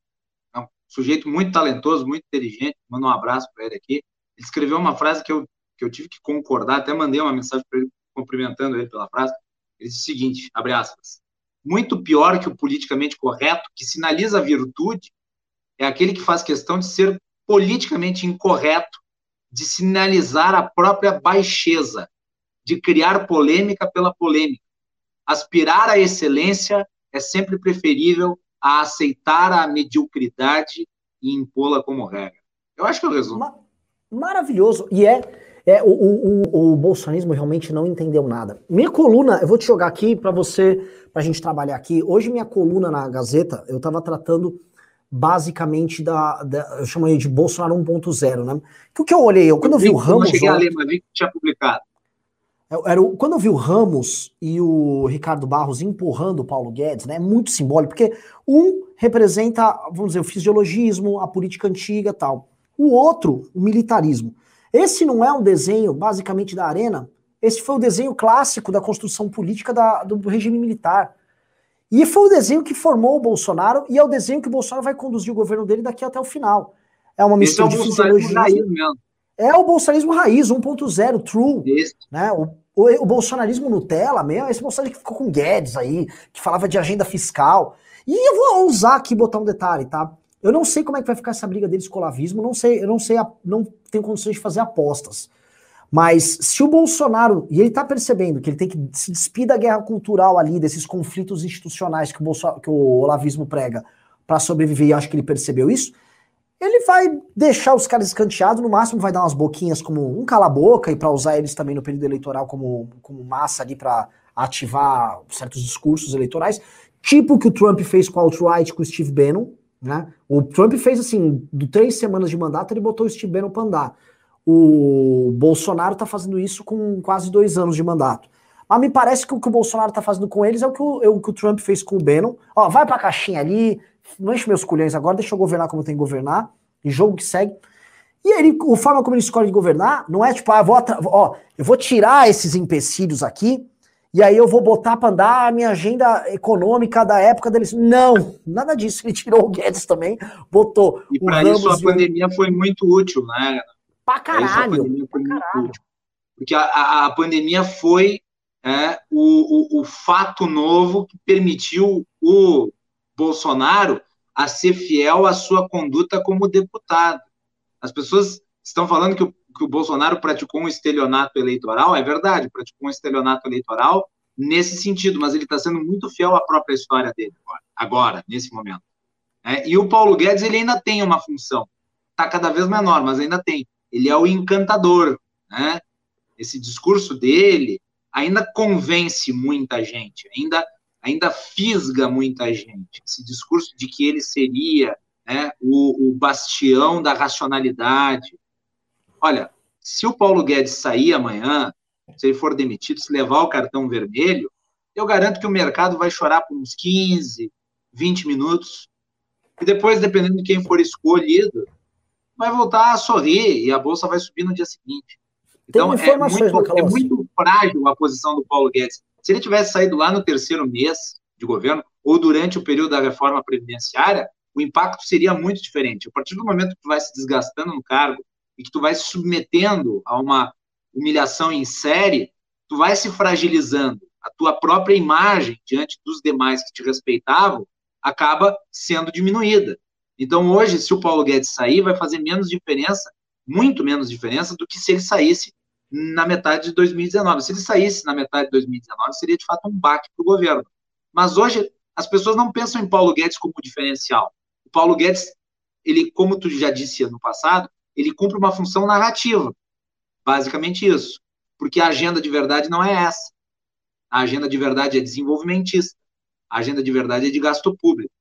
É um sujeito muito talentoso, muito inteligente. Manda um abraço para ele aqui. Ele escreveu uma frase que eu, que eu tive que concordar, até mandei uma mensagem para ele cumprimentando ele pela frase. Ele disse o seguinte, abre aspas, muito pior que o politicamente correto, que sinaliza virtude, é aquele que faz questão de ser politicamente incorreto, de sinalizar a própria baixeza, de criar polêmica pela polêmica. Aspirar à excelência é sempre preferível a aceitar a mediocridade e impô-la como regra. Eu acho que eu resumo. Maravilhoso. E é, é o, o, o, bolsonarismo realmente não entendeu nada. Minha coluna, eu vou te jogar aqui para você, para a gente trabalhar aqui. Hoje minha coluna na Gazeta, eu estava tratando basicamente da, da, eu chamo de Bolsonaro 1.0, né? Que o que eu olhei, eu, quando eu, vi, o Ramos, eu cheguei a ler, mas vi que tinha publicado. Era o, quando eu vi o Ramos e o Ricardo Barros empurrando o Paulo Guedes, né, é muito simbólico, porque um representa, vamos dizer, o fisiologismo, a política antiga tal. O outro, o militarismo. Esse não é um desenho, basicamente, da arena. Esse foi o desenho clássico da construção política da, do regime militar. E foi o desenho que formou o Bolsonaro e é o desenho que o Bolsonaro vai conduzir o governo dele daqui até o final. É uma mistura é de fisiologia. É o bolsonarismo raiz, 1.0, true. Isso. Né? O, o, o, bolsonarismo Nutella mesmo, esse bolsonarismo que ficou com Guedes aí, que falava de agenda fiscal. E eu vou usar aqui botar um detalhe, tá? Eu não sei como é que vai ficar essa briga deles com o lavismo, não sei, eu não sei, não tenho condições de fazer apostas. Mas se o Bolsonaro, e ele está percebendo que ele tem que se despir da guerra cultural ali, desses conflitos institucionais que o, Bolso, que o olavismo prega para sobreviver, e acho que ele percebeu isso, ele vai deixar os caras escanteados, no máximo vai dar umas boquinhas como um cala-boca e para usar eles também no período eleitoral como, como massa ali para ativar certos discursos eleitorais, tipo o que o Trump fez com o alt-right, com o Steve Bannon, né? O Trump fez assim, do três semanas de mandato, ele botou o Steve Bannon para andar. O Bolsonaro está fazendo isso com quase dois anos de mandato. Mas me parece que o que o Bolsonaro está fazendo com eles é o que o, é o que o Trump fez com o Bannon. Ó, vai pra caixinha ali, não enche meus colhões agora, deixa eu governar como tem que governar, e jogo que segue. E ele, a forma como ele escolhe de governar não é tipo, ah, vou, ó, eu vou tirar esses empecilhos aqui, e aí eu vou botar para andar a minha agenda econômica da época deles. Não, nada disso. Ele tirou o Guedes também, botou. E para isso a pandemia foi muito útil, né? Pra caralho. Pra caralho. Porque a, a, a, pandemia foi é, o, o, o fato novo que permitiu o Bolsonaro a ser fiel à sua conduta como deputado. As pessoas estão falando que o, que o Bolsonaro praticou um estelionato eleitoral, é verdade, praticou um estelionato eleitoral nesse sentido, mas ele está sendo muito fiel à própria história dele agora, agora nesse momento. É, e o Paulo Guedes ele ainda tem uma função, está cada vez menor, mas ainda tem. Ele é o encantador, né? Esse discurso dele ainda convence muita gente, ainda ainda fisga muita gente. Esse discurso de que ele seria né, o, o bastião da racionalidade. Olha, se o Paulo Guedes sair amanhã, se ele for demitido, se levar o cartão vermelho, eu garanto que o mercado vai chorar por uns 15, 20 minutos. E depois, dependendo de quem for escolhido, vai voltar a sorrir e a bolsa vai subir no dia seguinte. Então, é muito, é muito frágil a posição do Paulo Guedes. Se ele tivesse saído lá no terceiro mês de governo, ou durante o período da reforma previdenciária, o impacto seria muito diferente. A partir do momento que tu vai se desgastando no cargo e que tu vai se submetendo a uma humilhação em série, tu vai se fragilizando. A tua própria imagem diante dos demais que te respeitavam acaba sendo diminuída. Então, hoje, se o Paulo Guedes sair, vai fazer menos diferença, muito menos diferença, do que se ele saísse na metade de 2019. Se ele saísse na metade de 2019, seria de fato um baque para o governo. Mas hoje as pessoas não pensam em Paulo Guedes como diferencial. O Paulo Guedes, ele, como tu já disse no passado, ele cumpre uma função narrativa. Basicamente isso. Porque a agenda de verdade não é essa. A agenda de verdade é desenvolvimentista. A agenda de verdade é de gasto público.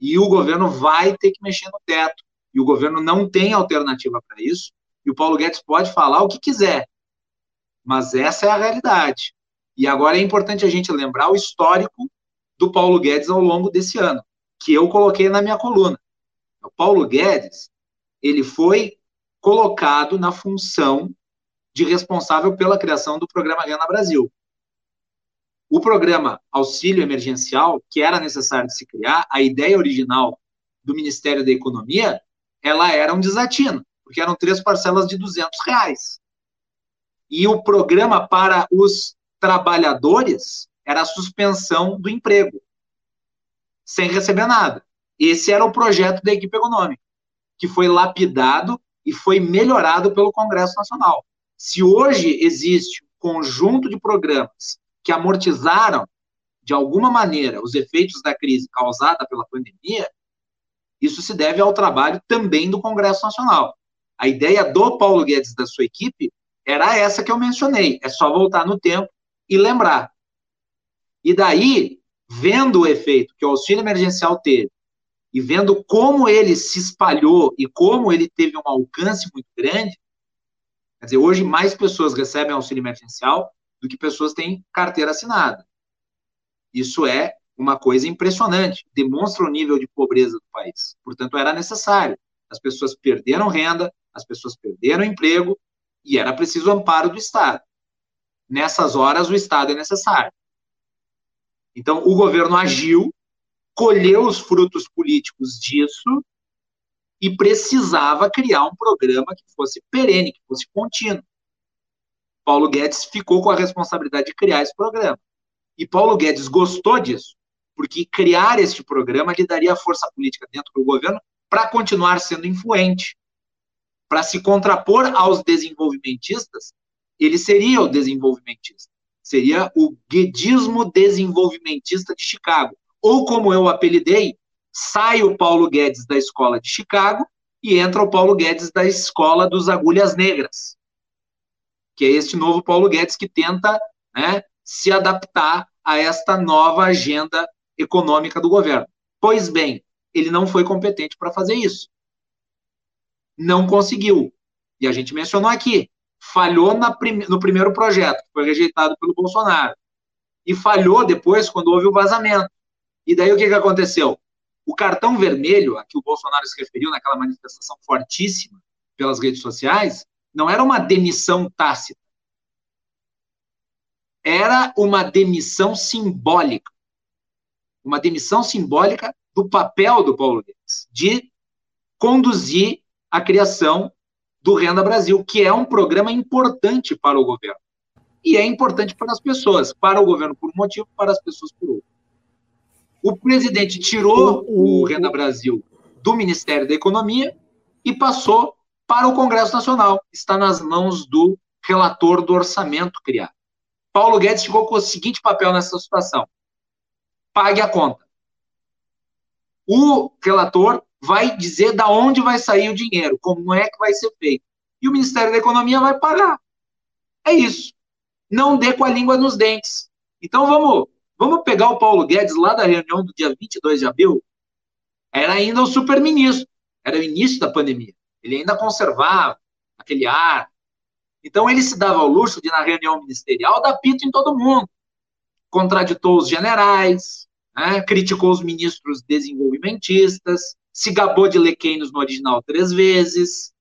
E o governo vai ter que mexer no teto. E o governo não tem alternativa para isso. E o Paulo Guedes pode falar o que quiser. Mas essa é a realidade. E agora é importante a gente lembrar o histórico do Paulo Guedes ao longo desse ano, que eu coloquei na minha coluna. O Paulo Guedes, ele foi colocado na função de responsável pela criação do programa Renda Brasil. O programa Auxílio Emergencial, que era necessário de se criar, a ideia original do Ministério da Economia, ela era um desatino, porque eram três parcelas de 200 reais. E o programa para os trabalhadores era a suspensão do emprego, sem receber nada. Esse era o projeto da equipe econômica, que foi lapidado e foi melhorado pelo Congresso Nacional. Se hoje existe um conjunto de programas que amortizaram, de alguma maneira, os efeitos da crise causada pela pandemia, isso se deve ao trabalho também do Congresso Nacional. A ideia do Paulo Guedes e da sua equipe era essa que eu mencionei. É só voltar no tempo e lembrar. E daí, vendo o efeito que o auxílio emergencial teve, e vendo como ele se espalhou e como ele teve um alcance muito grande, quer dizer, hoje mais pessoas recebem auxílio emergencial do que pessoas têm carteira assinada. Isso é uma coisa impressionante, demonstra o nível de pobreza do país. Portanto, era necessário. As pessoas perderam renda, as pessoas perderam emprego e era preciso amparo do Estado. Nessas horas, o Estado é necessário. Então, o governo agiu, colheu os frutos políticos disso e precisava criar um programa que fosse perene, que fosse contínuo. Paulo Guedes ficou com a responsabilidade de criar esse programa. E Paulo Guedes gostou disso, porque criar este programa lhe daria força política dentro do governo para continuar sendo influente. Para se contrapor aos desenvolvimentistas, ele seria o desenvolvimentista. Seria o guedismo desenvolvimentista de Chicago. Ou, como eu apelidei, sai o Paulo Guedes da escola de Chicago e entra o Paulo Guedes da escola dos Agulhas Negras que é este novo Paulo Guedes que tenta né, se adaptar a esta nova agenda econômica do governo. Pois bem, ele não foi competente para fazer isso. Não conseguiu. E a gente mencionou aqui, falhou prim no primeiro projeto, que foi rejeitado pelo Bolsonaro. E falhou depois quando houve o vazamento. E daí o que, que aconteceu? O cartão vermelho, a que o Bolsonaro se referiu naquela manifestação fortíssima pelas redes sociais, não era uma demissão tácita. Era uma demissão simbólica. Uma demissão simbólica do papel do Paulo Guedes, de conduzir a criação do Renda Brasil, que é um programa importante para o governo. E é importante para as pessoas, para o governo por um motivo, para as pessoas por outro. O presidente tirou o Renda Brasil do Ministério da Economia e passou para o Congresso Nacional. Está nas mãos do relator do orçamento criado. Paulo Guedes ficou com o seguinte papel nessa situação: pague a conta. O relator vai dizer da onde vai sair o dinheiro, como é que vai ser feito. E o Ministério da Economia vai pagar. É isso. Não dê com a língua nos dentes. Então vamos, vamos pegar o Paulo Guedes lá da reunião do dia 22 de abril. Era ainda o super-ministro. Era o início da pandemia. Ele ainda conservava aquele ar. Então ele se dava ao luxo de, na reunião ministerial, dar pito em todo mundo. Contraditou os generais, né, criticou os ministros desenvolvimentistas, se gabou de lequeinos no original três vezes,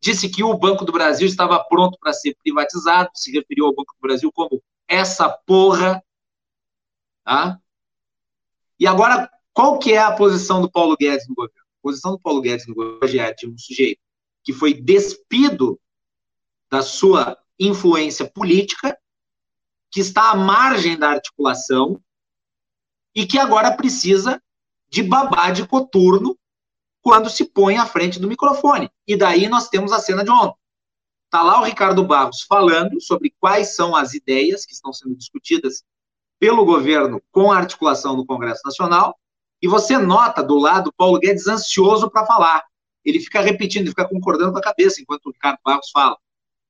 disse que o Banco do Brasil estava pronto para ser privatizado, se referiu ao Banco do Brasil como essa porra. Tá? E agora, qual que é a posição do Paulo Guedes no governo? posição do Paulo Guedes no governo é de um sujeito que foi despido da sua influência política, que está à margem da articulação e que agora precisa de babá de coturno quando se põe à frente do microfone. E daí nós temos a cena de ontem. Está lá o Ricardo Barros falando sobre quais são as ideias que estão sendo discutidas pelo governo com a articulação no Congresso Nacional, e você nota do lado Paulo Guedes ansioso para falar. Ele fica repetindo, ele fica concordando com a cabeça enquanto o Ricardo Barros fala.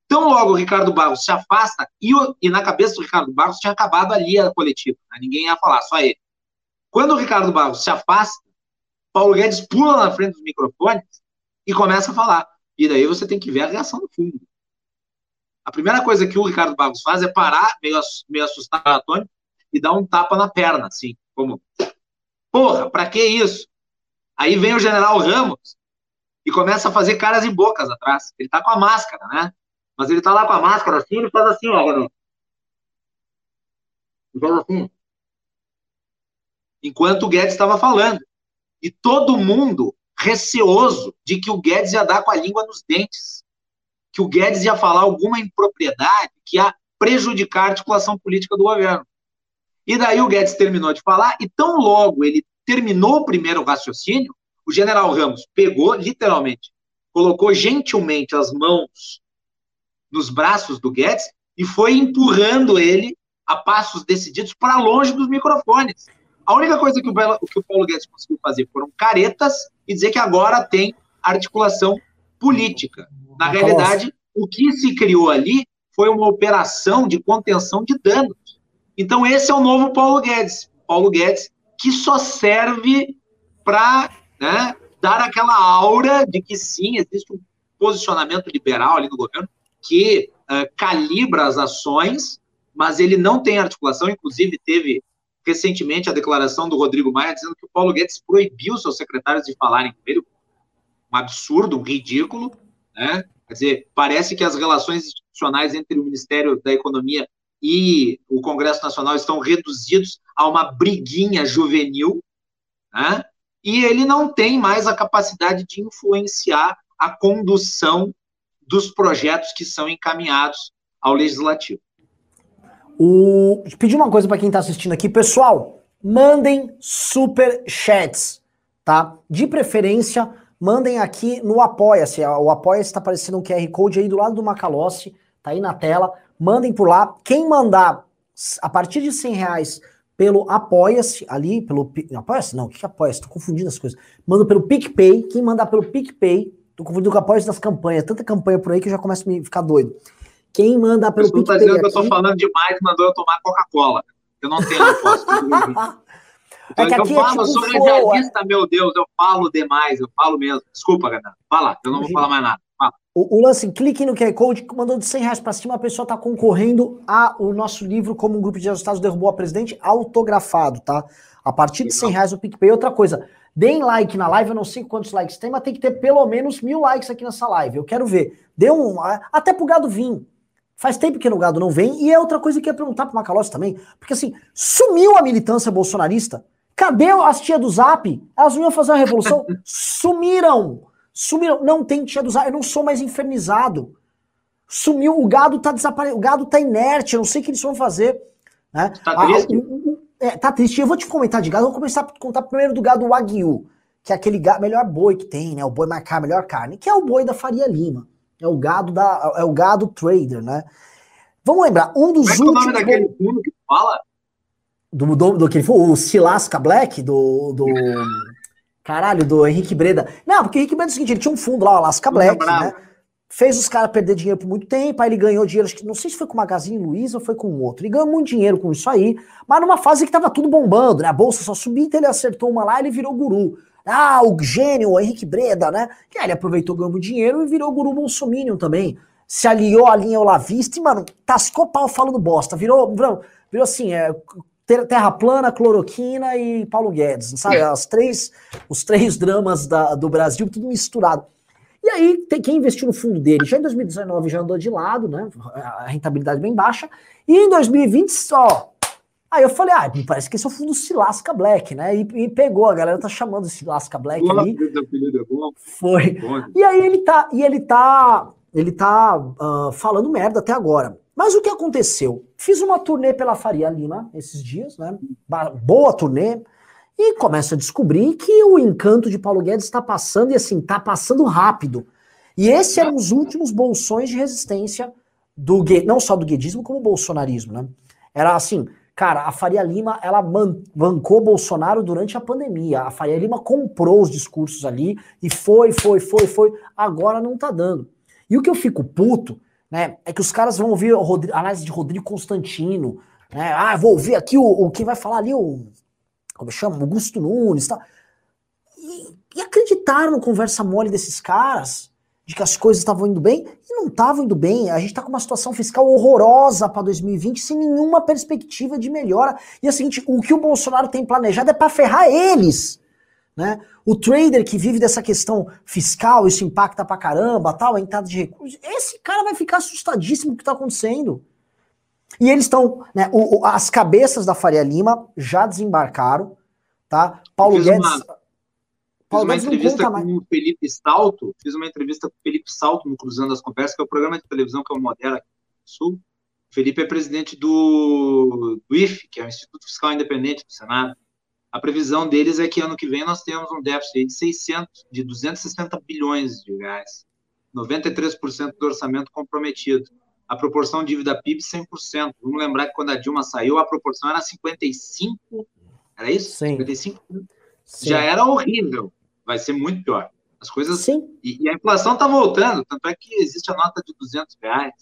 Então, logo o Ricardo Barros se afasta, e, e na cabeça do Ricardo Barros tinha acabado ali a coletiva. Né? Ninguém ia falar, só ele. Quando o Ricardo Barros se afasta, Paulo Guedes pula na frente dos microfones e começa a falar. E daí você tem que ver a reação do fundo. A primeira coisa que o Ricardo Barros faz é parar, meio, assustado, atônito, e dar um tapa na perna, assim, como Porra, pra que isso? Aí vem o general Ramos e começa a fazer caras e bocas atrás. Ele tá com a máscara, né? Mas ele tá lá com a máscara assim, ele faz assim, ó, Ele faz assim. Enquanto o Guedes estava falando. E todo mundo receoso de que o Guedes ia dar com a língua nos dentes. Que o Guedes ia falar alguma impropriedade que ia prejudicar a articulação política do governo. E daí o Guedes terminou de falar, e tão logo ele terminou o primeiro raciocínio, o general Ramos pegou, literalmente, colocou gentilmente as mãos nos braços do Guedes e foi empurrando ele a passos decididos para longe dos microfones. A única coisa que o, que o Paulo Guedes conseguiu fazer foram caretas e dizer que agora tem articulação política. Na realidade, o que se criou ali foi uma operação de contenção de danos. Então, esse é o novo Paulo Guedes. Paulo Guedes que só serve para né, dar aquela aura de que sim, existe um posicionamento liberal ali no governo que uh, calibra as ações, mas ele não tem articulação. Inclusive, teve recentemente a declaração do Rodrigo Maia dizendo que o Paulo Guedes proibiu seus secretários de falarem com ele. Um absurdo, um ridículo. Né? Quer dizer, parece que as relações institucionais entre o Ministério da Economia e o Congresso Nacional estão reduzidos a uma briguinha juvenil, né? e ele não tem mais a capacidade de influenciar a condução dos projetos que são encaminhados ao legislativo. O... Pedir uma coisa para quem está assistindo aqui, pessoal, mandem super chats, tá? De preferência, mandem aqui no Apoia-se. O Apoia-se está aparecendo um QR Code aí do lado do Macalossi, tá aí na tela. Mandem por lá. Quem mandar a partir de 100 reais pelo Apoia-se, ali, pelo. Apoia-se? Não, o que é Apoia-se? Tô confundindo as coisas. Manda pelo PicPay. Quem mandar pelo PicPay, tô confundindo com Apoia-se das campanhas. Tanta campanha por aí que eu já começo a me ficar doido. Quem manda pelo PicPay. Tá dizendo que eu tô falando demais, mandou eu tomar Coca-Cola. Eu não tenho resposta. Então, é eu falo, é tipo eu sou radialista, meu Deus, eu falo demais, eu falo mesmo. Desculpa, Renan. Fala, eu não Imagina. vou falar mais nada. O, o, lance, clique no QR Code, mandou de 100 reais para cima, a pessoa está concorrendo ao nosso livro como um grupo de resultados derrubou a presidente autografado, tá? A partir de 100 reais o PicPay. Outra coisa, deem like na live, eu não sei quantos likes tem, mas tem que ter pelo menos mil likes aqui nessa live. Eu quero ver. Dê um. Até pro gado vir. Faz tempo que o gado não vem. E é outra coisa que eu ia perguntar pro Macalossi também. Porque assim, sumiu a militância bolsonarista. Cadê as tia do Zap? Elas não iam fazer uma revolução? Sumiram! Sumiram. Não tem tia do Zap. Eu não sou mais infernizado. Sumiu. O gado tá desaparecendo. O gado tá inerte. Eu não sei o que eles vão fazer. Né? Tá ah, triste? Ah, é, tá triste. Eu vou te comentar de gado. Eu vou começar a contar primeiro do gado Wagyu. Que é aquele gado, melhor boi que tem, né? O boi marcar melhor carne. Que é o boi da Faria Lima. É o gado da. É o gado trader, né? Vamos lembrar. Um dos Como últimos. É o nome daquele fundo que fala? Do, do, do que foi o Silasca Black, do. do Caralho, do Henrique Breda. Não, porque o Henrique Breda é o seguinte, ele tinha um fundo lá, o Alaska Black, né? Fez os caras perder dinheiro por muito tempo, aí ele ganhou dinheiro, acho que não sei se foi com o Magazine Luiza ou foi com outro. Ele ganhou muito dinheiro com isso aí, mas numa fase que tava tudo bombando, né? A bolsa só subia, então ele acertou uma lá e ele virou guru. Ah, o gênio, o Henrique Breda, né? E aí ele aproveitou, ganhou dinheiro e virou guru bolsominion também. Se aliou à linha Olavista e, mano, tascou pau falando bosta. Virou, virou, virou assim, é, Terra Plana, Cloroquina e Paulo Guedes, sabe? É. As três, os três dramas da, do Brasil, tudo misturado. E aí, tem quem investiu no fundo dele já em 2019 já andou de lado, né? A rentabilidade bem baixa. E em 2020 só. Aí eu falei, ah, parece que esse é o fundo Silasca Black, né? E, e pegou, a galera tá chamando Silasca Black Olá, ali. Foi. E aí ele tá, e ele tá, ele tá uh, falando merda até agora. Mas o que aconteceu? Fiz uma turnê pela Faria Lima esses dias, né? Boa turnê. E começo a descobrir que o encanto de Paulo Guedes está passando, e assim, está passando rápido. E esses eram os últimos bolsões de resistência do não só do guedismo, como do bolsonarismo, né? Era assim, cara, a Faria Lima, ela bancou Bolsonaro durante a pandemia. A Faria Lima comprou os discursos ali e foi, foi, foi, foi. Agora não tá dando. E o que eu fico puto né? É que os caras vão ouvir a análise de Rodrigo Constantino, né? Ah, vou ouvir aqui o, o que vai falar ali o como chama, Augusto Nunes, tá? E, e acreditaram no conversa mole desses caras de que as coisas estavam indo bem e não estavam indo bem. A gente está com uma situação fiscal horrorosa para 2020, sem nenhuma perspectiva de melhora. E é o seguinte, o que o Bolsonaro tem planejado é para ferrar eles. Né? O trader que vive dessa questão fiscal, isso impacta pra caramba, tal, a entrada de recursos, esse cara vai ficar assustadíssimo com o que está acontecendo. E eles estão, né, as cabeças da Faria Lima já desembarcaram, tá? Paulo Guedes. Uma, fiz uma entrevista com mais. o Felipe Salto, fiz uma entrevista com o Felipe Salto no Cruzando as Conversas, que é o programa de televisão que eu modelo aqui no Sul. O Felipe é presidente do, do IFE, que é o Instituto Fiscal Independente do Senado. A previsão deles é que ano que vem nós temos um déficit de 600, de 260 bilhões de reais, 93% do orçamento comprometido. A proporção dívida PIB 100%. Vamos lembrar que quando a Dilma saiu, a proporção era 55, era isso? Sim. 55. Sim. Já era horrível. Vai ser muito pior. As coisas. Sim. E, e a inflação está voltando, tanto é que existe a nota de 200 reais.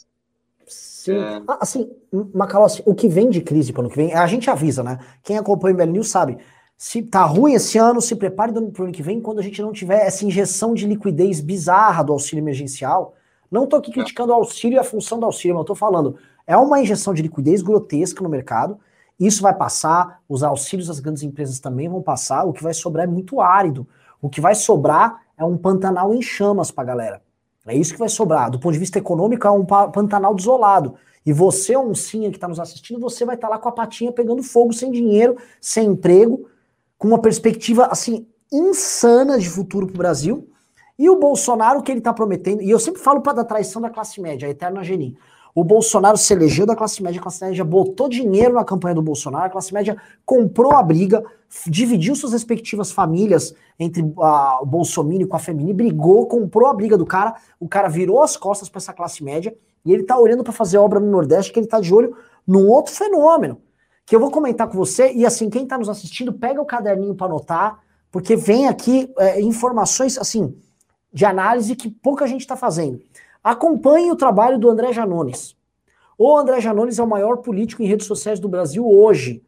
Sim. É... Assim, Macalossi, o que vem de crise para o ano que vem, a gente avisa, né? Quem acompanha o MBL News sabe se tá ruim esse ano, se prepare para o ano que vem, quando a gente não tiver essa injeção de liquidez bizarra do auxílio emergencial. Não estou aqui criticando o auxílio e a função do auxílio, mas estou falando, é uma injeção de liquidez grotesca no mercado. Isso vai passar, os auxílios das grandes empresas também vão passar. O que vai sobrar é muito árido. O que vai sobrar é um pantanal em chamas para a galera. É isso que vai sobrar. Do ponto de vista econômico, é um pantanal desolado. E você, oncinha que está nos assistindo, você vai estar tá lá com a patinha pegando fogo, sem dinheiro, sem emprego, com uma perspectiva assim insana de futuro para o Brasil. E o Bolsonaro, que ele está prometendo, e eu sempre falo para da traição da classe média, a eterna geni. O Bolsonaro se elegeu da classe média, a classe média botou dinheiro na campanha do Bolsonaro, a classe média comprou a briga, dividiu suas respectivas famílias entre a, o Bolsonaro com a Femini, brigou, comprou a briga do cara, o cara virou as costas para essa classe média e ele tá olhando para fazer obra no Nordeste, que ele tá de olho num outro fenômeno que eu vou comentar com você, e assim, quem está nos assistindo, pega o caderninho para anotar, porque vem aqui é, informações, assim, de análise que pouca gente está fazendo. Acompanhe o trabalho do André Janones. O André Janones é o maior político em redes sociais do Brasil hoje.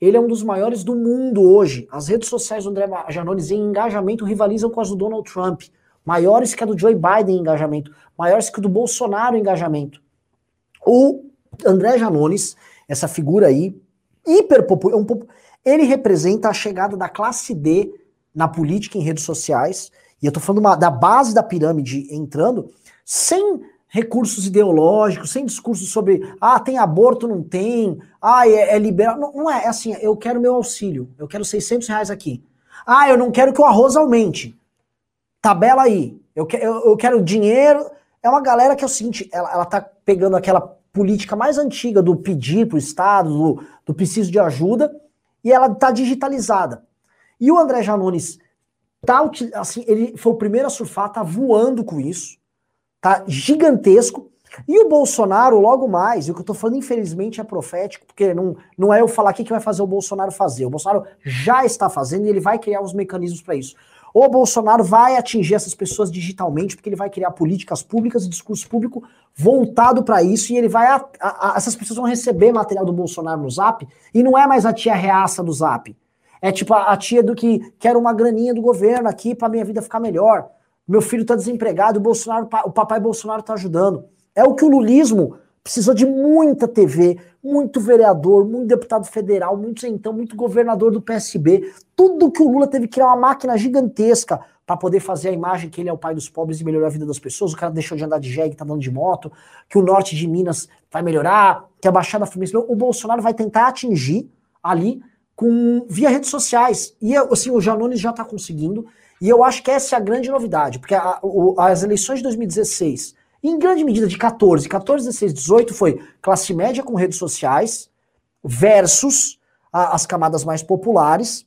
Ele é um dos maiores do mundo hoje. As redes sociais do André Janones em engajamento rivalizam com as do Donald Trump. Maiores que a do Joe Biden em engajamento. Maiores que a do Bolsonaro em engajamento. O André Janones, essa figura aí, hiper popular. Um, ele representa a chegada da classe D na política em redes sociais. E eu tô falando uma, da base da pirâmide entrando, sem recursos ideológicos, sem discurso sobre ah, tem aborto, não tem, ah, é, é liberal. Não, não, é, é assim, eu quero meu auxílio, eu quero 600 reais aqui. Ah, eu não quero que o arroz aumente. Tabela aí. Eu, que, eu, eu quero dinheiro. É uma galera que é o seguinte, ela, ela tá pegando aquela política mais antiga do pedir para o Estado, do, do preciso de ajuda, e ela está digitalizada. E o André Janones tá assim, ele foi o primeiro a surfar, tá voando com isso, tá gigantesco. E o Bolsonaro, logo mais, e o que eu tô falando, infelizmente, é profético, porque não, não é eu falar aqui que vai fazer o Bolsonaro fazer. O Bolsonaro já está fazendo e ele vai criar os mecanismos para isso. O Bolsonaro vai atingir essas pessoas digitalmente, porque ele vai criar políticas públicas e discurso público voltado para isso, e ele vai. A, a, essas pessoas vão receber material do Bolsonaro no zap, e não é mais a tia reaça do zap. É tipo a, a tia do que quer uma graninha do governo aqui para minha vida ficar melhor. Meu filho tá desempregado, o Bolsonaro, o papai Bolsonaro tá ajudando. É o que o lulismo precisou de muita TV, muito vereador, muito deputado federal, muito centão, muito governador do PSB. Tudo que o Lula teve que criar uma máquina gigantesca para poder fazer a imagem que ele é o pai dos pobres e melhorar a vida das pessoas. O cara deixou de andar de jegue, tá andando de moto, que o norte de Minas vai melhorar, que a Baixada Fluminense. O Bolsonaro vai tentar atingir ali com via redes sociais. E assim, o Janones já está conseguindo. E eu acho que essa é a grande novidade, porque a, o, as eleições de 2016 em grande medida de 14, 14, 16, 18 foi classe média com redes sociais versus a, as camadas mais populares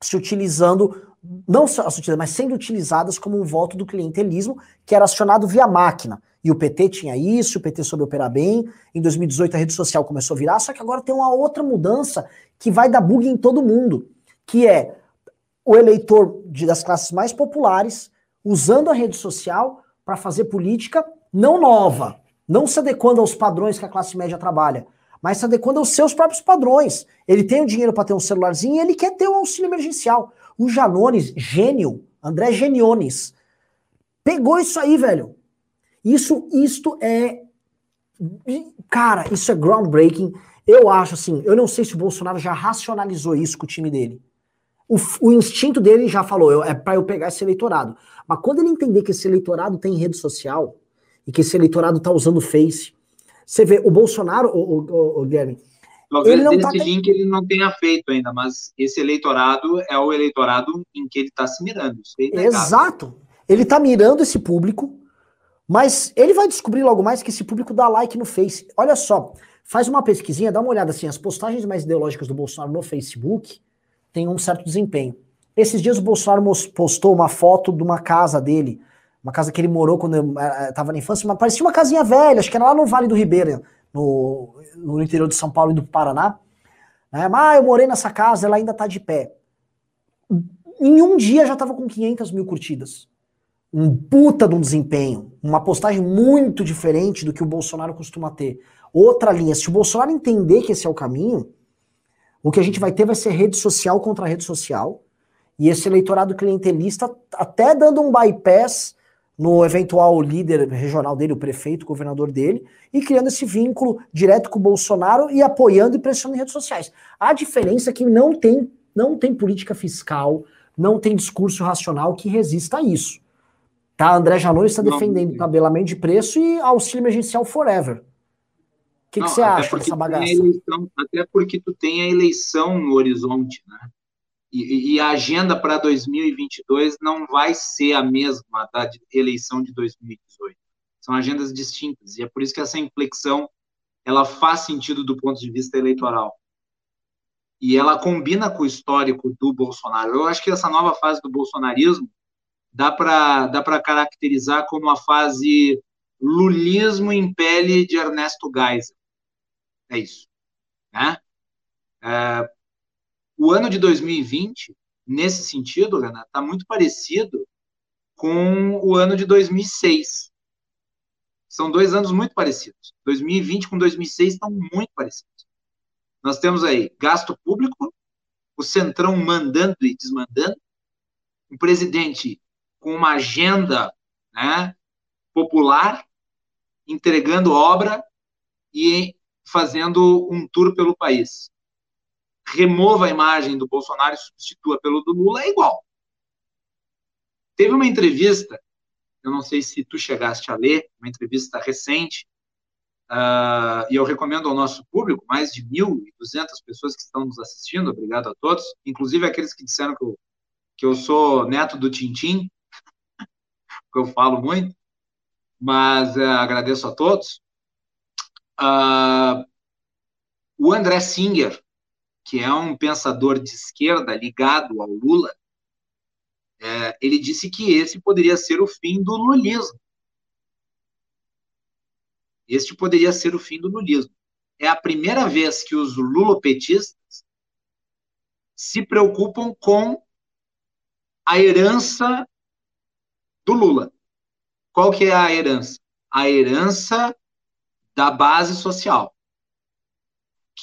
se utilizando, não só mas sendo utilizadas como um voto do clientelismo que era acionado via máquina. E o PT tinha isso, o PT soube operar bem. Em 2018 a rede social começou a virar, só que agora tem uma outra mudança que vai dar bug em todo mundo, que é o eleitor de, das classes mais populares usando a rede social para fazer política não nova, não se adequando aos padrões que a classe média trabalha, mas se adequando aos seus próprios padrões. Ele tem o dinheiro para ter um celularzinho e ele quer ter um auxílio emergencial. O Janones, gênio, André Geniones, pegou isso aí, velho. Isso, isto é. Cara, isso é groundbreaking. Eu acho assim, eu não sei se o Bolsonaro já racionalizou isso com o time dele. O, o instinto dele já falou, é para eu pegar esse eleitorado. Mas quando ele entender que esse eleitorado tem rede social e que esse eleitorado está usando o Face, você vê, o Bolsonaro, o, o, o Guilherme, Talvez ele não esse tá link ele não tenha feito ainda, mas esse eleitorado é o eleitorado em que ele está se mirando. É Exato. Ele está mirando esse público, mas ele vai descobrir logo mais que esse público dá like no Face. Olha só, faz uma pesquisinha, dá uma olhada assim, as postagens mais ideológicas do Bolsonaro no Facebook têm um certo desempenho. Esses dias o Bolsonaro postou uma foto de uma casa dele, uma casa que ele morou quando estava na infância, mas parecia uma casinha velha, acho que era lá no Vale do Ribeira, no, no interior de São Paulo e do Paraná. Né? Mas eu morei nessa casa, ela ainda está de pé. Em um dia já estava com 500 mil curtidas. Um puta de um desempenho. Uma postagem muito diferente do que o Bolsonaro costuma ter. Outra linha. Se o Bolsonaro entender que esse é o caminho, o que a gente vai ter vai ser rede social contra rede social. E esse eleitorado clientelista até dando um bypass no eventual líder regional dele, o prefeito, o governador dele, e criando esse vínculo direto com o Bolsonaro e apoiando e pressionando em redes sociais. A diferença é que não tem, não tem política fiscal, não tem discurso racional que resista a isso. Tá? André Janot está defendendo tabelamento de preço e auxílio emergencial forever. O que, você acha dessa bagaça? Eleição, até porque tu tem a eleição no horizonte, né? E, e, a agenda para 2022 não vai ser a mesma da eleição de 2018. São agendas distintas e é por isso que essa inflexão ela faz sentido do ponto de vista eleitoral. E ela combina com o histórico do Bolsonaro. Eu acho que essa nova fase do bolsonarismo dá para dá para caracterizar como uma fase lulismo em pele de Ernesto Geisel. É isso. Né? É, o ano de 2020, nesse sentido, Renato, está muito parecido com o ano de 2006. São dois anos muito parecidos. 2020 com 2006 estão muito parecidos. Nós temos aí gasto público, o centrão mandando e desmandando, um presidente com uma agenda né, popular, entregando obra e fazendo um tour pelo país remova a imagem do Bolsonaro e substitua pelo do Lula, é igual. Teve uma entrevista, eu não sei se tu chegaste a ler, uma entrevista recente, uh, e eu recomendo ao nosso público, mais de 1.200 pessoas que estão nos assistindo, obrigado a todos, inclusive aqueles que disseram que eu, que eu sou neto do Tintim, que eu falo muito, mas uh, agradeço a todos. Uh, o André Singer, que é um pensador de esquerda ligado ao Lula, é, ele disse que esse poderia ser o fim do lulismo. Este poderia ser o fim do lulismo. É a primeira vez que os lulopetistas se preocupam com a herança do Lula. Qual que é a herança? A herança da base social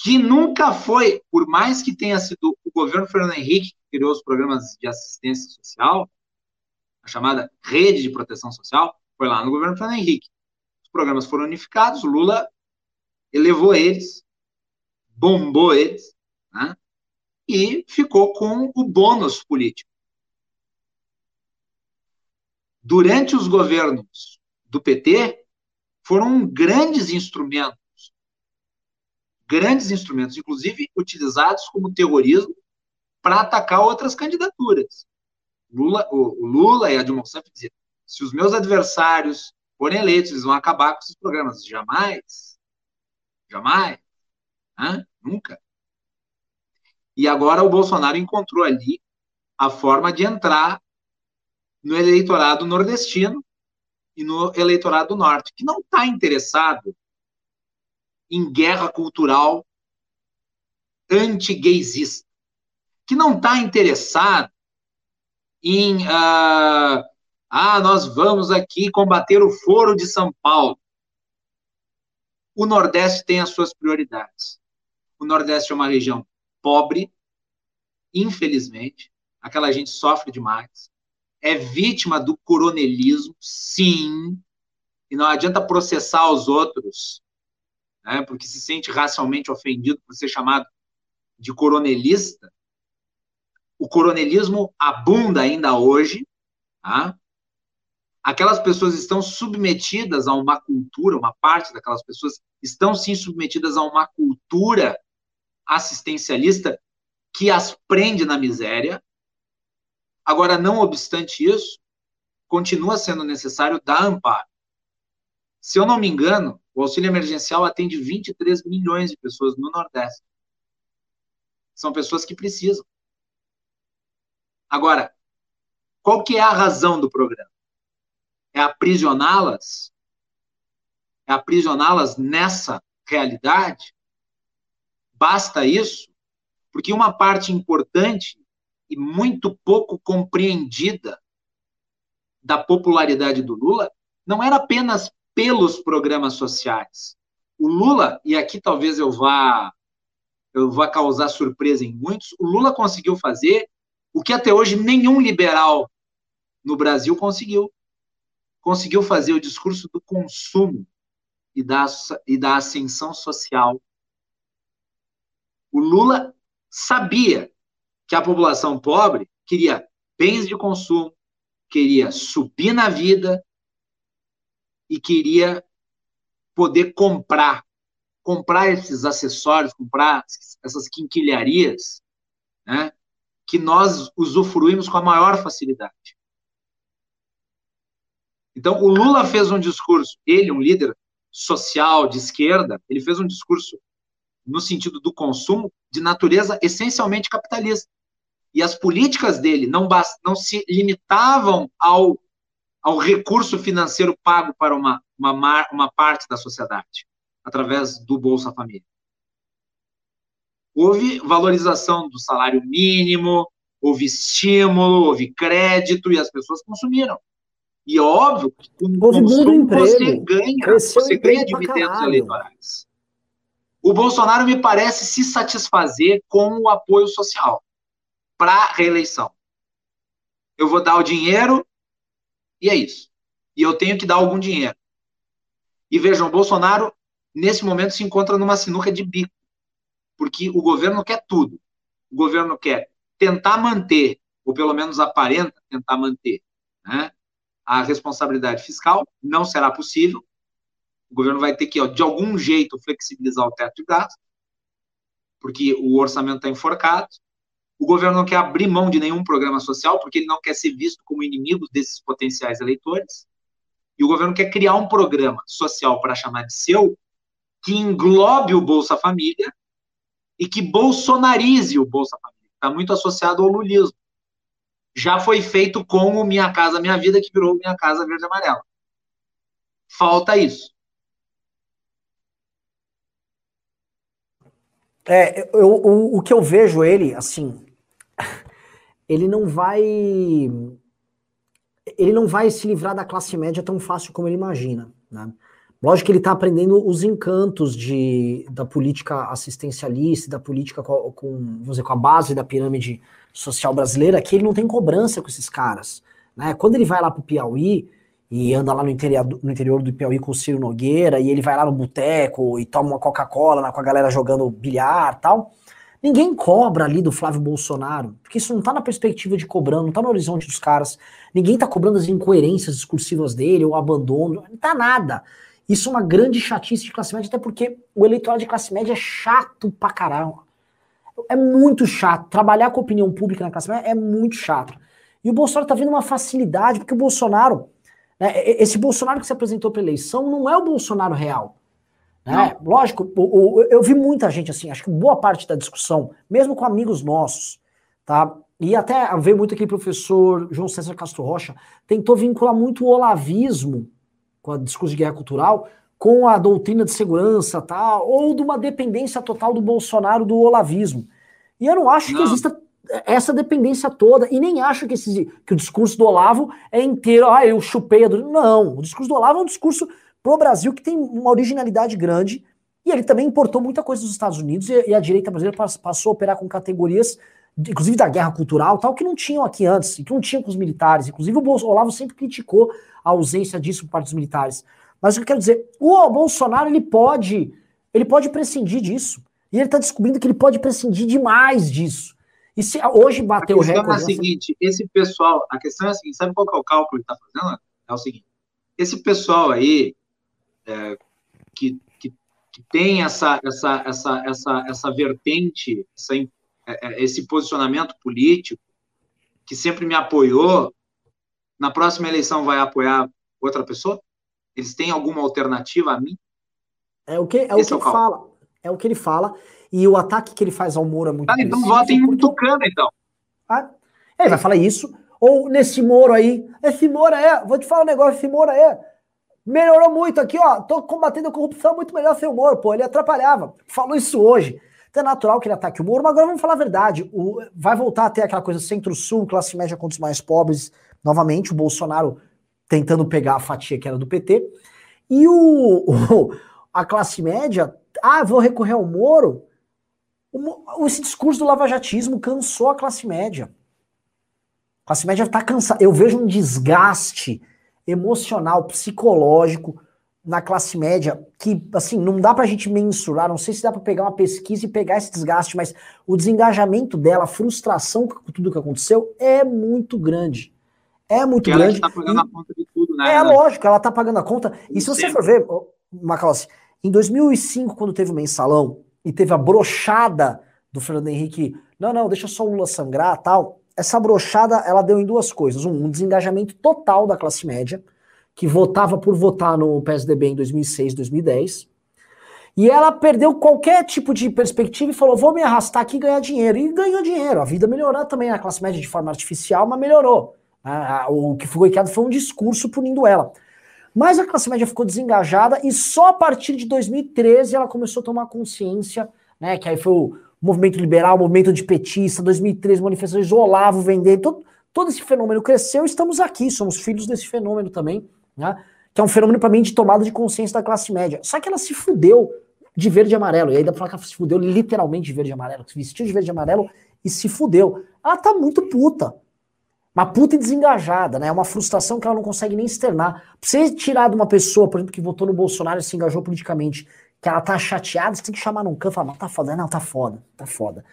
que nunca foi, por mais que tenha sido o governo Fernando Henrique que criou os programas de assistência social, a chamada rede de proteção social, foi lá no governo Fernando Henrique. Os programas foram unificados, Lula elevou eles, bombou eles, né? e ficou com o bônus político. Durante os governos do PT, foram grandes instrumentos grandes instrumentos, inclusive utilizados como terrorismo para atacar outras candidaturas. Lula, o, Lula e a Dilma Rousseff diziam: se os meus adversários forem eleitos, eles vão acabar com esses programas. Jamais. Jamais. Hã? Nunca. E agora o Bolsonaro encontrou ali a forma de entrar no eleitorado nordestino e no eleitorado norte, que não está interessado em guerra cultural anti-gaysista, que não está interessado em uh, ah, nós vamos aqui combater o foro de São Paulo. O Nordeste tem as suas prioridades. O Nordeste é uma região pobre, infelizmente, aquela gente sofre demais, é vítima do coronelismo, sim, e não adianta processar os outros né, porque se sente racialmente ofendido por ser chamado de coronelista, o coronelismo abunda ainda hoje, tá? aquelas pessoas estão submetidas a uma cultura, uma parte daquelas pessoas estão sim submetidas a uma cultura assistencialista que as prende na miséria. Agora, não obstante isso, continua sendo necessário dar amparo. Se eu não me engano, o auxílio emergencial atende 23 milhões de pessoas no Nordeste. São pessoas que precisam. Agora, qual que é a razão do programa? É aprisioná-las? É aprisioná-las nessa realidade? Basta isso? Porque uma parte importante e muito pouco compreendida da popularidade do Lula não era apenas pelos programas sociais. O Lula, e aqui talvez eu vá eu vá causar surpresa em muitos, o Lula conseguiu fazer o que até hoje nenhum liberal no Brasil conseguiu. Conseguiu fazer o discurso do consumo e da, e da ascensão social. O Lula sabia que a população pobre queria bens de consumo, queria subir na vida, e queria poder comprar, comprar esses acessórios, comprar essas quinquilharias, né, que nós usufruímos com a maior facilidade. Então, o Lula fez um discurso, ele, um líder social de esquerda, ele fez um discurso no sentido do consumo de natureza essencialmente capitalista. E as políticas dele não, não se limitavam ao ao recurso financeiro pago para uma, uma, uma parte da sociedade, através do Bolsa Família. Houve valorização do salário mínimo, houve estímulo, houve crédito e as pessoas consumiram. E é óbvio que com houve consumo você ganha, você ganha dividendos eleitorais. O Bolsonaro me parece se satisfazer com o apoio social para reeleição. Eu vou dar o dinheiro, e é isso. E eu tenho que dar algum dinheiro. E vejam, Bolsonaro, nesse momento, se encontra numa sinuca de bico. Porque o governo quer tudo. O governo quer tentar manter, ou pelo menos aparenta tentar manter, né, a responsabilidade fiscal. Não será possível. O governo vai ter que, ó, de algum jeito, flexibilizar o teto de gasto, porque o orçamento está enforcado. O governo não quer abrir mão de nenhum programa social, porque ele não quer ser visto como inimigo desses potenciais eleitores. E o governo quer criar um programa social para chamar de seu, que englobe o Bolsa Família e que bolsonarize o Bolsa Família. Está muito associado ao lulismo. Já foi feito com o Minha Casa Minha Vida, que virou Minha Casa Verde Amarela. Falta isso. É, eu, o, o que eu vejo ele, assim, ele não vai ele não vai se livrar da classe média tão fácil como ele imagina, né? Lógico que ele está aprendendo os encantos de, da política assistencialista, da política com, com, vamos dizer, com a base da pirâmide social brasileira, que ele não tem cobrança com esses caras. Né? Quando ele vai lá para o Piauí e anda lá no interior, no interior do Piauí com o Ciro Nogueira, e ele vai lá no boteco e toma uma Coca-Cola com a galera jogando bilhar tal, Ninguém cobra ali do Flávio Bolsonaro, porque isso não está na perspectiva de cobrando, não está no horizonte dos caras. Ninguém está cobrando as incoerências discursivas dele, ou abandono, não está nada. Isso é uma grande chatice de classe média, até porque o eleitorado de classe média é chato pra caralho. É muito chato. Trabalhar com opinião pública na classe média é muito chato. E o Bolsonaro tá vendo uma facilidade, porque o Bolsonaro, né, esse Bolsonaro que se apresentou para eleição não é o Bolsonaro real. Né? Lógico, o, o, eu vi muita gente assim, acho que boa parte da discussão, mesmo com amigos nossos, tá? E até veio muito aqui o professor João César Castro Rocha, tentou vincular muito o olavismo com a discurso de guerra cultural com a doutrina de segurança, tá? Ou de uma dependência total do Bolsonaro do olavismo. E eu não acho não. que exista essa dependência toda, e nem acho que, esse, que o discurso do Olavo é inteiro, ah, eu chupei a... Não, o discurso do Olavo é um discurso pro Brasil, que tem uma originalidade grande, e ele também importou muita coisa dos Estados Unidos, e, e a direita brasileira passou a operar com categorias, inclusive da guerra cultural, tal, que não tinham aqui antes, que não tinham com os militares. Inclusive, o Olavo sempre criticou a ausência disso por parte dos militares. Mas o que eu quero dizer, o Bolsonaro, ele pode, ele pode prescindir disso. E ele está descobrindo que ele pode prescindir demais disso. E se hoje bateu o recorde... A questão é a seguinte, esse pessoal, a questão é a seguinte, sabe qual é o cálculo que está fazendo? É o seguinte, esse pessoal aí é, que, que, que, tem essa, essa, essa, essa, essa vertente, essa, é, é, esse posicionamento político, que sempre me apoiou, na próxima eleição vai apoiar outra pessoa? Eles têm alguma alternativa a mim? É o que, é o que é ele fala. É o que ele fala. E o ataque que ele faz ao Moro é muito Ah, então vota em um tucano, então. Ah, ele vai falar isso. Ou nesse Moro aí. Esse Moro é, vou te falar um negócio, esse Moro é. Melhorou muito aqui, ó. Tô combatendo a corrupção muito melhor sem o Moro, pô. Ele atrapalhava. Falou isso hoje. Então é natural que ele ataque o Moro, mas agora vamos falar a verdade. O, vai voltar a ter aquela coisa centro-sul, classe média contra os mais pobres. Novamente, o Bolsonaro tentando pegar a fatia que era do PT. E o, o a classe média, ah, vou recorrer ao Moro. Esse discurso do lavajatismo cansou a classe média. A classe média está cansada. Eu vejo um desgaste emocional, psicológico na classe média que, assim, não dá pra gente mensurar, não sei se dá pra pegar uma pesquisa e pegar esse desgaste, mas o desengajamento dela, a frustração com tudo que aconteceu é muito grande. É muito Porque grande. Ela está pagando e... a conta de tudo, né? É lógico, ela está pagando a conta. E se você for ver, Macalossi, em 2005, quando teve o mensalão e teve a brochada do Fernando Henrique, não, não, deixa só o Lula sangrar tal. Essa brochada, ela deu em duas coisas. Um, um desengajamento total da classe média, que votava por votar no PSDB em 2006, 2010. E ela perdeu qualquer tipo de perspectiva e falou: vou me arrastar aqui e ganhar dinheiro. E ganhou dinheiro. A vida melhorou também na classe média de forma artificial, mas melhorou. O que foi criado foi um discurso punindo ela. Mas a classe média ficou desengajada e só a partir de 2013 ela começou a tomar consciência, né? Que aí foi o movimento liberal, o movimento de petista, 2013, manifestações Olavo vendendo, todo, todo esse fenômeno cresceu estamos aqui, somos filhos desse fenômeno também, né? Que é um fenômeno para mim de tomada de consciência da classe média. Só que ela se fudeu de verde e amarelo. E aí dá pra falar que ela se fudeu literalmente de verde e amarelo. Se vestiu de verde e amarelo e se fudeu. Ela tá muito puta. Uma puta desengajada, né? É uma frustração que ela não consegue nem externar. Pra você tirar de uma pessoa, por exemplo, que votou no Bolsonaro e se engajou politicamente, que ela tá chateada, você tem que chamar num canto e falar, tá foda. Não, tá foda, tá foda.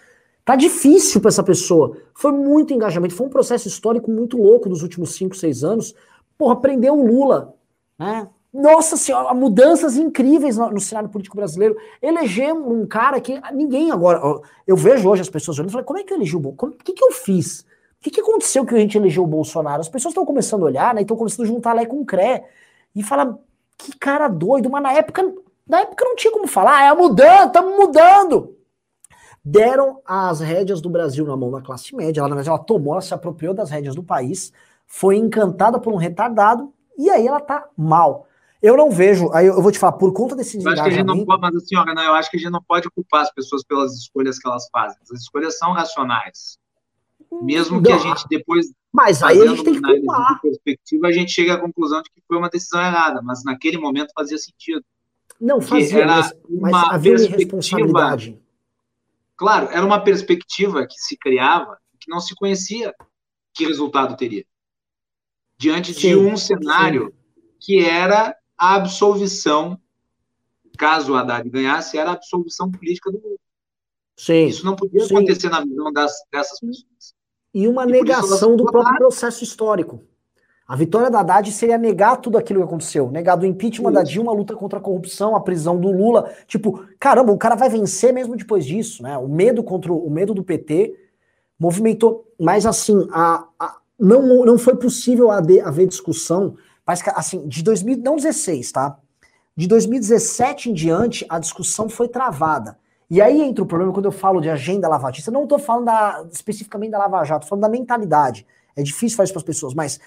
Tá difícil para essa pessoa. Foi muito engajamento, foi um processo histórico muito louco dos últimos 5, 6 anos. Porra, prendeu o Lula, né? Nossa senhora, mudanças incríveis no, no cenário político brasileiro. Elegemos um cara que ninguém agora. Eu vejo hoje as pessoas olhando e falando, como é que eu elegi o Bolsonaro? O que, que eu fiz? Que, que aconteceu que a gente elegeu o Bolsonaro? As pessoas estão começando a olhar, né? Estão começando a juntar Lé com Cré. E falar, que cara doido, mas na época, na época não tinha como falar, ah, é mudando, estamos mudando. Deram as rédeas do Brasil na mão da classe média. Ela, ela tomou, ela se apropriou das rédeas do país, foi encantada por um retardado, e aí ela tá mal. Eu não vejo, aí eu vou te falar, por conta desse eu acho que a gente não pode, mas assim, ó, eu acho que a gente não pode culpar as pessoas pelas escolhas que elas fazem. As escolhas são racionais. Mesmo que a gente depois. Mas aí a gente tem que culpar. perspectiva, a gente chega à conclusão de que foi uma decisão errada, mas naquele momento fazia sentido. Não, fazia, mas, mas havia responsabilidade. Claro, era uma perspectiva que se criava, que não se conhecia que resultado teria. Diante sim, de um cenário sim. que era a absolvição, caso o Haddad ganhasse, era a absolvição política do Lula. Sim, Isso não podia sim. acontecer na visão das, dessas pessoas. E uma e negação do próprio processo histórico. A vitória da Haddad seria negar tudo aquilo que aconteceu. Negar do impeachment Isso. da Dilma, a luta contra a corrupção, a prisão do Lula. Tipo, caramba, o cara vai vencer mesmo depois disso, né? O medo contra o, medo do PT movimentou. Mas assim, a, a, não, não foi possível haver, haver discussão. Mas assim, de 2016, tá? De 2017 em diante, a discussão foi travada. E aí entra o problema quando eu falo de agenda lavajista. Eu não estou falando da, especificamente da Lava Jato, estou falando da mentalidade. É difícil fazer isso para as pessoas, mas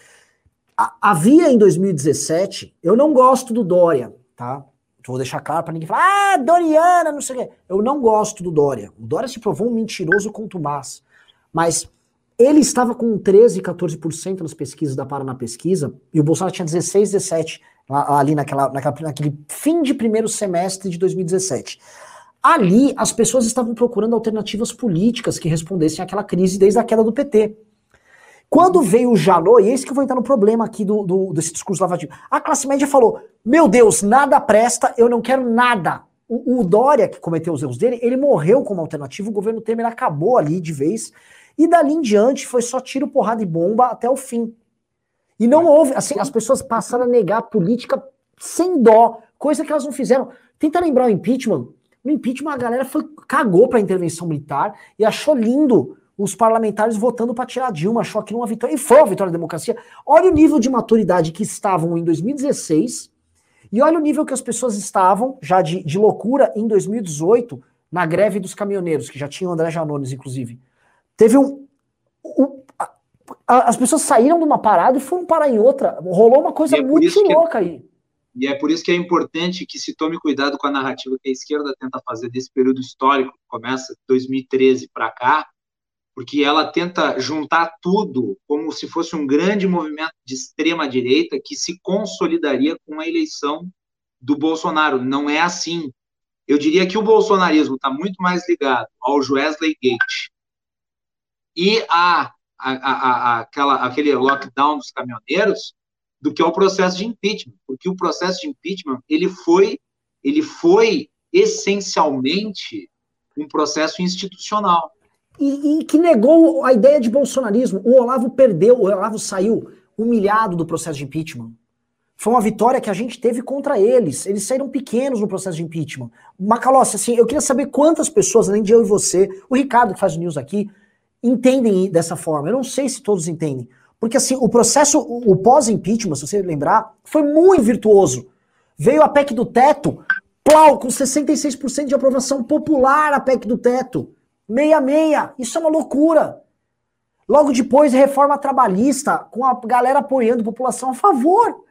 a, havia em 2017, eu não gosto do Dória, tá? Vou deixar claro para ninguém falar, ah, Doriana, não sei o quê. Eu não gosto do Dória. O Dória se provou um mentiroso contumaz. Mas ele estava com 13, 14% nas pesquisas da Paraná Pesquisa, e o Bolsonaro tinha 16, 17 ali naquela, naquela, naquele fim de primeiro semestre de 2017. Ali, as pessoas estavam procurando alternativas políticas que respondessem àquela crise desde a queda do PT. Quando veio o Janot, e é isso que eu vou entrar no problema aqui do, do, desse discurso lavativo, a classe média falou: Meu Deus, nada presta, eu não quero nada. O, o Dória, que cometeu os erros dele, ele morreu como alternativa, o governo Temer acabou ali de vez. E dali em diante foi só tiro, porrada e bomba até o fim. E não houve, assim, as pessoas passaram a negar a política sem dó, coisa que elas não fizeram. Tenta lembrar o impeachment. No impeachment a galera foi, cagou para a intervenção militar e achou lindo os parlamentares votando para tirar Dilma, achou aquilo uma vitória. E foi uma vitória da democracia. Olha o nível de maturidade que estavam em 2016 e olha o nível que as pessoas estavam, já de, de loucura, em 2018, na greve dos caminhoneiros, que já tinha o André Janones, inclusive. Teve um. um a, a, as pessoas saíram de uma parada e foram parar em outra. Rolou uma coisa é muito louca aí. E é por isso que é importante que se tome cuidado com a narrativa que a esquerda tenta fazer desse período histórico, que começa de 2013 para cá, porque ela tenta juntar tudo como se fosse um grande movimento de extrema direita que se consolidaria com a eleição do Bolsonaro. Não é assim. Eu diria que o bolsonarismo está muito mais ligado ao Wesley Gate e a, a, a, a, aquela, aquele lockdown dos caminhoneiros do que ao processo de impeachment, porque o processo de impeachment ele foi ele foi essencialmente um processo institucional e, e, que negou a ideia de bolsonarismo. O Olavo perdeu, o Olavo saiu humilhado do processo de impeachment. Foi uma vitória que a gente teve contra eles. Eles saíram pequenos no processo de impeachment. Macalossi, assim, eu queria saber quantas pessoas, além de eu e você, o Ricardo que faz o news aqui, entendem dessa forma. Eu não sei se todos entendem. Porque assim, o processo, o pós-impeachment, se você lembrar, foi muito virtuoso. Veio a PEC do teto, plau, com 66% de aprovação popular a PEC do teto. Meia meia, isso é uma loucura. Logo depois, reforma trabalhista, com a galera apoiando a população a favor.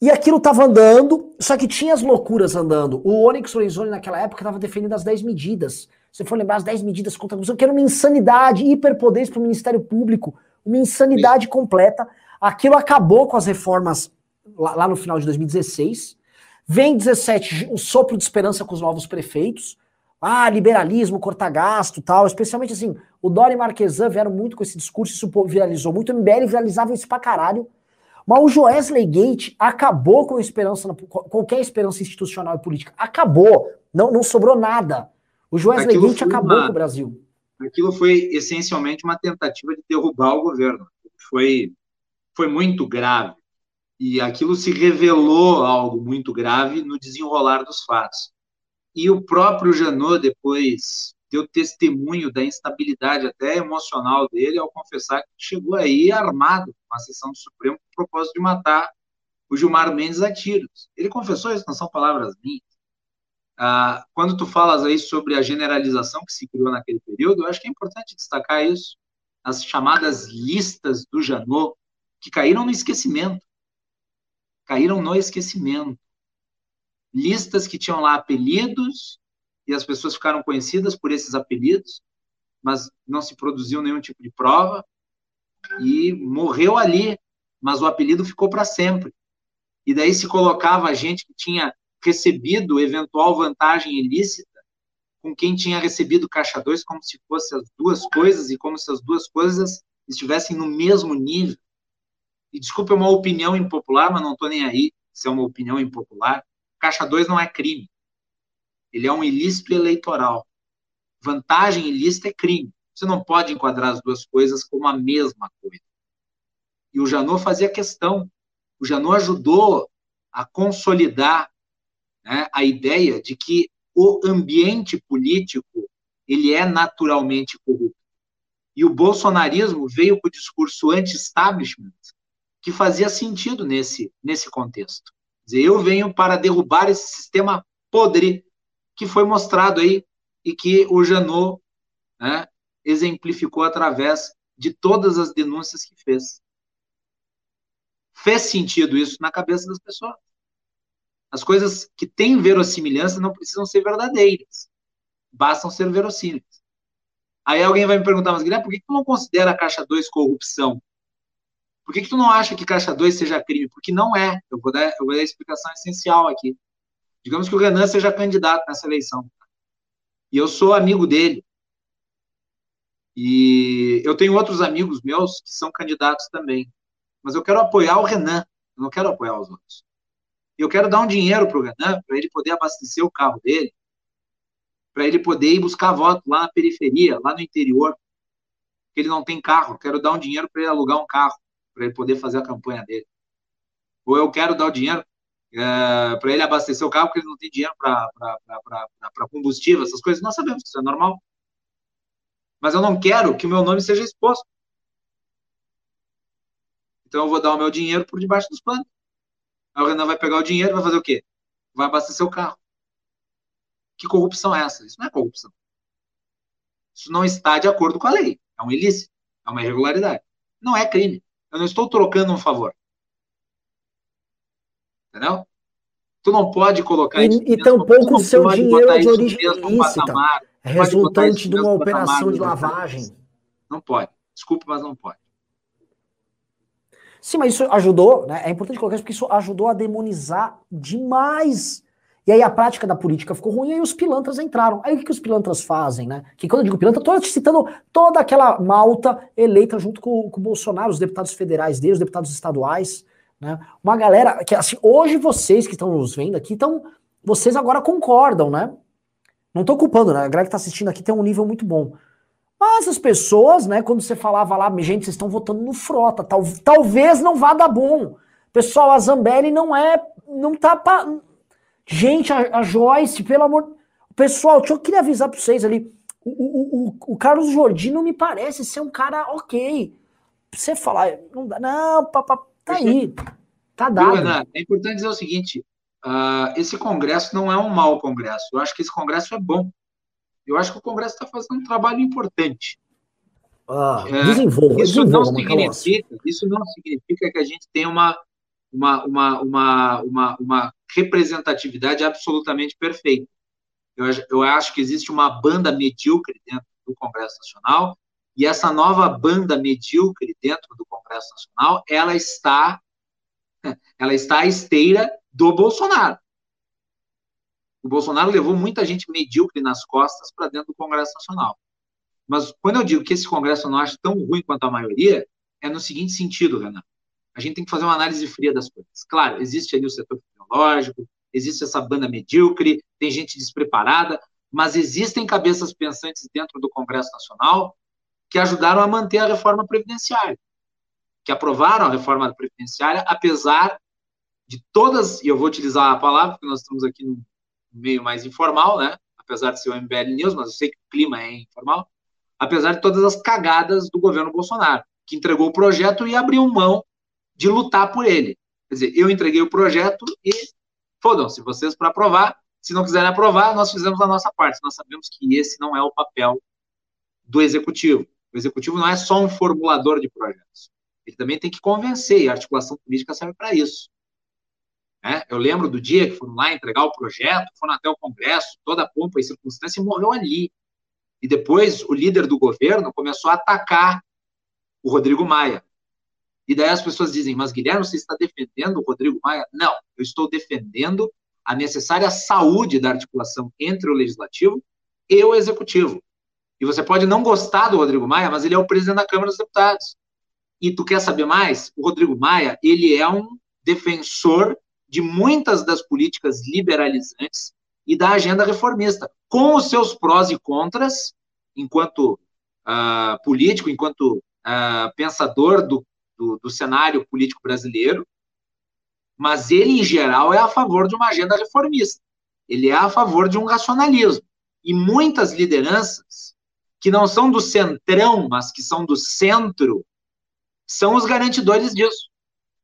E aquilo estava andando, só que tinha as loucuras andando. O Onyx Lorenzoni, naquela época, estava defendendo as 10 medidas. Se for lembrar, as 10 medidas contra a corrupção, que era uma insanidade, hiperpoderes para o Ministério Público, uma insanidade completa. Aquilo acabou com as reformas lá, lá no final de 2016. Vem 17, um sopro de esperança com os novos prefeitos. Ah, liberalismo, cortar gasto tal. Especialmente assim, o Dória e Marquesan vieram muito com esse discurso, isso viralizou muito. O MBL viralizava isso pra caralho. Mas o Joesley Gate acabou com a esperança, qualquer esperança institucional e política. Acabou. Não, não sobrou nada. O Joesley Gate acabou uma, com o Brasil. Aquilo foi essencialmente uma tentativa de derrubar o governo. Foi, foi muito grave. E aquilo se revelou algo muito grave no desenrolar dos fatos. E o próprio Janot depois deu testemunho da instabilidade até emocional dele ao confessar que chegou aí armado com a sessão do Supremo com o propósito de matar o Gilmar Mendes a tiros. Ele confessou isso, não são palavras minhas. Ah, quando tu falas aí sobre a generalização que se criou naquele período, eu acho que é importante destacar isso. As chamadas listas do Janot, que caíram no esquecimento. Caíram no esquecimento listas que tinham lá apelidos e as pessoas ficaram conhecidas por esses apelidos, mas não se produziu nenhum tipo de prova e morreu ali, mas o apelido ficou para sempre. E daí se colocava a gente que tinha recebido eventual vantagem ilícita com quem tinha recebido caixa 2 como se fossem as duas coisas e como se as duas coisas estivessem no mesmo nível. E desculpa, é uma opinião impopular, mas não estou nem aí se é uma opinião impopular. Caixa 2 não é crime. Ele é um ilícito eleitoral. Vantagem ilícita é crime. Você não pode enquadrar as duas coisas como a mesma coisa. E o Janot fazia questão. O Janot ajudou a consolidar né, a ideia de que o ambiente político ele é naturalmente corrupto. E o bolsonarismo veio com o discurso anti-establishment que fazia sentido nesse, nesse contexto dizer, eu venho para derrubar esse sistema podre que foi mostrado aí e que o Janot né, exemplificou através de todas as denúncias que fez. Fez sentido isso na cabeça das pessoas. As coisas que têm verossimilhança não precisam ser verdadeiras, bastam ser verossímeis. Aí alguém vai me perguntar, mas Guilherme, por que tu não considera a Caixa 2 corrupção? Por que, que tu não acha que caixa 2 seja crime? Porque não é. Eu vou, dar, eu vou dar a explicação essencial aqui. Digamos que o Renan seja candidato nessa eleição. E eu sou amigo dele. E eu tenho outros amigos meus que são candidatos também. Mas eu quero apoiar o Renan. Eu não quero apoiar os outros. Eu quero dar um dinheiro para o Renan, para ele poder abastecer o carro dele, para ele poder ir buscar voto lá na periferia, lá no interior. que ele não tem carro, quero dar um dinheiro para ele alugar um carro, para ele poder fazer a campanha dele. Ou eu quero dar o dinheiro é, para ele abastecer o carro porque ele não tem dinheiro para combustível, essas coisas. Nós sabemos que isso é normal. Mas eu não quero que o meu nome seja exposto. Então eu vou dar o meu dinheiro por debaixo dos panos. Aí o Renan vai pegar o dinheiro e vai fazer o quê? Vai abastecer o carro. Que corrupção é essa? Isso não é corrupção. Isso não está de acordo com a lei. É um ilícito. É uma irregularidade. Não é crime. Eu não estou trocando um favor. Entendeu? Tu não pode colocar e, isso. E tampouco o seu dinheiro de origem ilícita. É resultante de uma operação de lavagem. Não pode. Desculpe, mas não pode. Sim, mas isso ajudou, né? É importante colocar isso porque isso ajudou a demonizar demais. E aí a prática da política ficou ruim e aí os pilantras entraram. Aí o que, que os pilantras fazem, né? Que quando eu digo pilantra, estou citando toda aquela malta eleita junto com, com o Bolsonaro, os deputados federais dele, os deputados estaduais, né? Uma galera que, assim, hoje vocês que estão nos vendo aqui, então, vocês agora concordam, né? Não estou culpando, né? A galera que está assistindo aqui tem um nível muito bom. Mas as pessoas, né, quando você falava lá, gente, vocês estão votando no Frota, tal, talvez não vá dar bom. Pessoal, a Zambelli não é, não tá pra... Gente, a, a Joyce, pelo amor... Pessoal, eu queria avisar para vocês ali, o, o, o, o Carlos Jordino me parece ser um cara ok. Você falar, não dá, não, papá, tá aí, tá dado. Renan, é importante dizer o seguinte, uh, esse congresso não é um mau congresso, eu acho que esse congresso é bom. Eu acho que o Congresso está fazendo um trabalho importante. Ah, é, desenvolva, isso, desenvolva, não significa, isso não significa que a gente tem uma, uma, uma, uma, uma, uma representatividade absolutamente perfeita. Eu, eu acho que existe uma banda medíocre dentro do Congresso Nacional, e essa nova banda medíocre dentro do Congresso Nacional, ela está, ela está à esteira do Bolsonaro. O Bolsonaro levou muita gente medíocre nas costas para dentro do Congresso Nacional. Mas quando eu digo que esse Congresso eu não acho tão ruim quanto a maioria, é no seguinte sentido, Renan. A gente tem que fazer uma análise fria das coisas. Claro, existe ali o setor tecnológico, existe essa banda medíocre, tem gente despreparada, mas existem cabeças pensantes dentro do Congresso Nacional que ajudaram a manter a reforma previdenciária, que aprovaram a reforma previdenciária, apesar de todas, e eu vou utilizar a palavra, porque nós estamos aqui no meio mais informal, né? Apesar de ser o MBL News, mas eu sei que o clima é informal. Apesar de todas as cagadas do governo Bolsonaro, que entregou o projeto e abriu mão de lutar por ele. Quer dizer, eu entreguei o projeto e fodam-se vocês para aprovar. Se não quiserem aprovar, nós fizemos a nossa parte. Nós sabemos que esse não é o papel do executivo. O executivo não é só um formulador de projetos. Ele também tem que convencer, e a articulação política serve para isso. Né? Eu lembro do dia que foram lá entregar o projeto, foram até o Congresso, toda a pompa e circunstância, e morreu ali. E depois o líder do governo começou a atacar o Rodrigo Maia. E daí as pessoas dizem, mas Guilherme, você está defendendo o Rodrigo Maia? Não, eu estou defendendo a necessária saúde da articulação entre o legislativo e o executivo. E você pode não gostar do Rodrigo Maia, mas ele é o presidente da Câmara dos Deputados. E tu quer saber mais? O Rodrigo Maia, ele é um defensor de muitas das políticas liberalizantes e da agenda reformista, com os seus prós e contras, enquanto uh, político, enquanto uh, pensador do, do, do cenário político brasileiro, mas ele, em geral, é a favor de uma agenda reformista. Ele é a favor de um racionalismo. E muitas lideranças, que não são do centrão, mas que são do centro, são os garantidores disso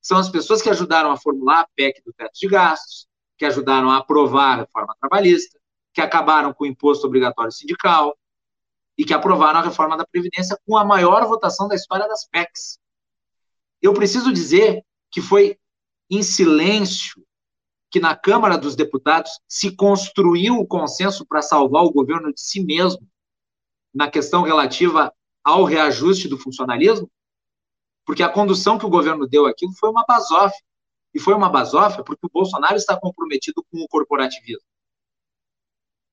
são as pessoas que ajudaram a formular a PEC do teto de gastos, que ajudaram a aprovar a reforma trabalhista, que acabaram com o imposto obrigatório sindical e que aprovaram a reforma da Previdência com a maior votação da história das PECs. Eu preciso dizer que foi em silêncio que na Câmara dos Deputados se construiu o consenso para salvar o governo de si mesmo na questão relativa ao reajuste do funcionalismo, porque a condução que o governo deu aquilo foi uma basófia. E foi uma basófia porque o Bolsonaro está comprometido com o corporativismo.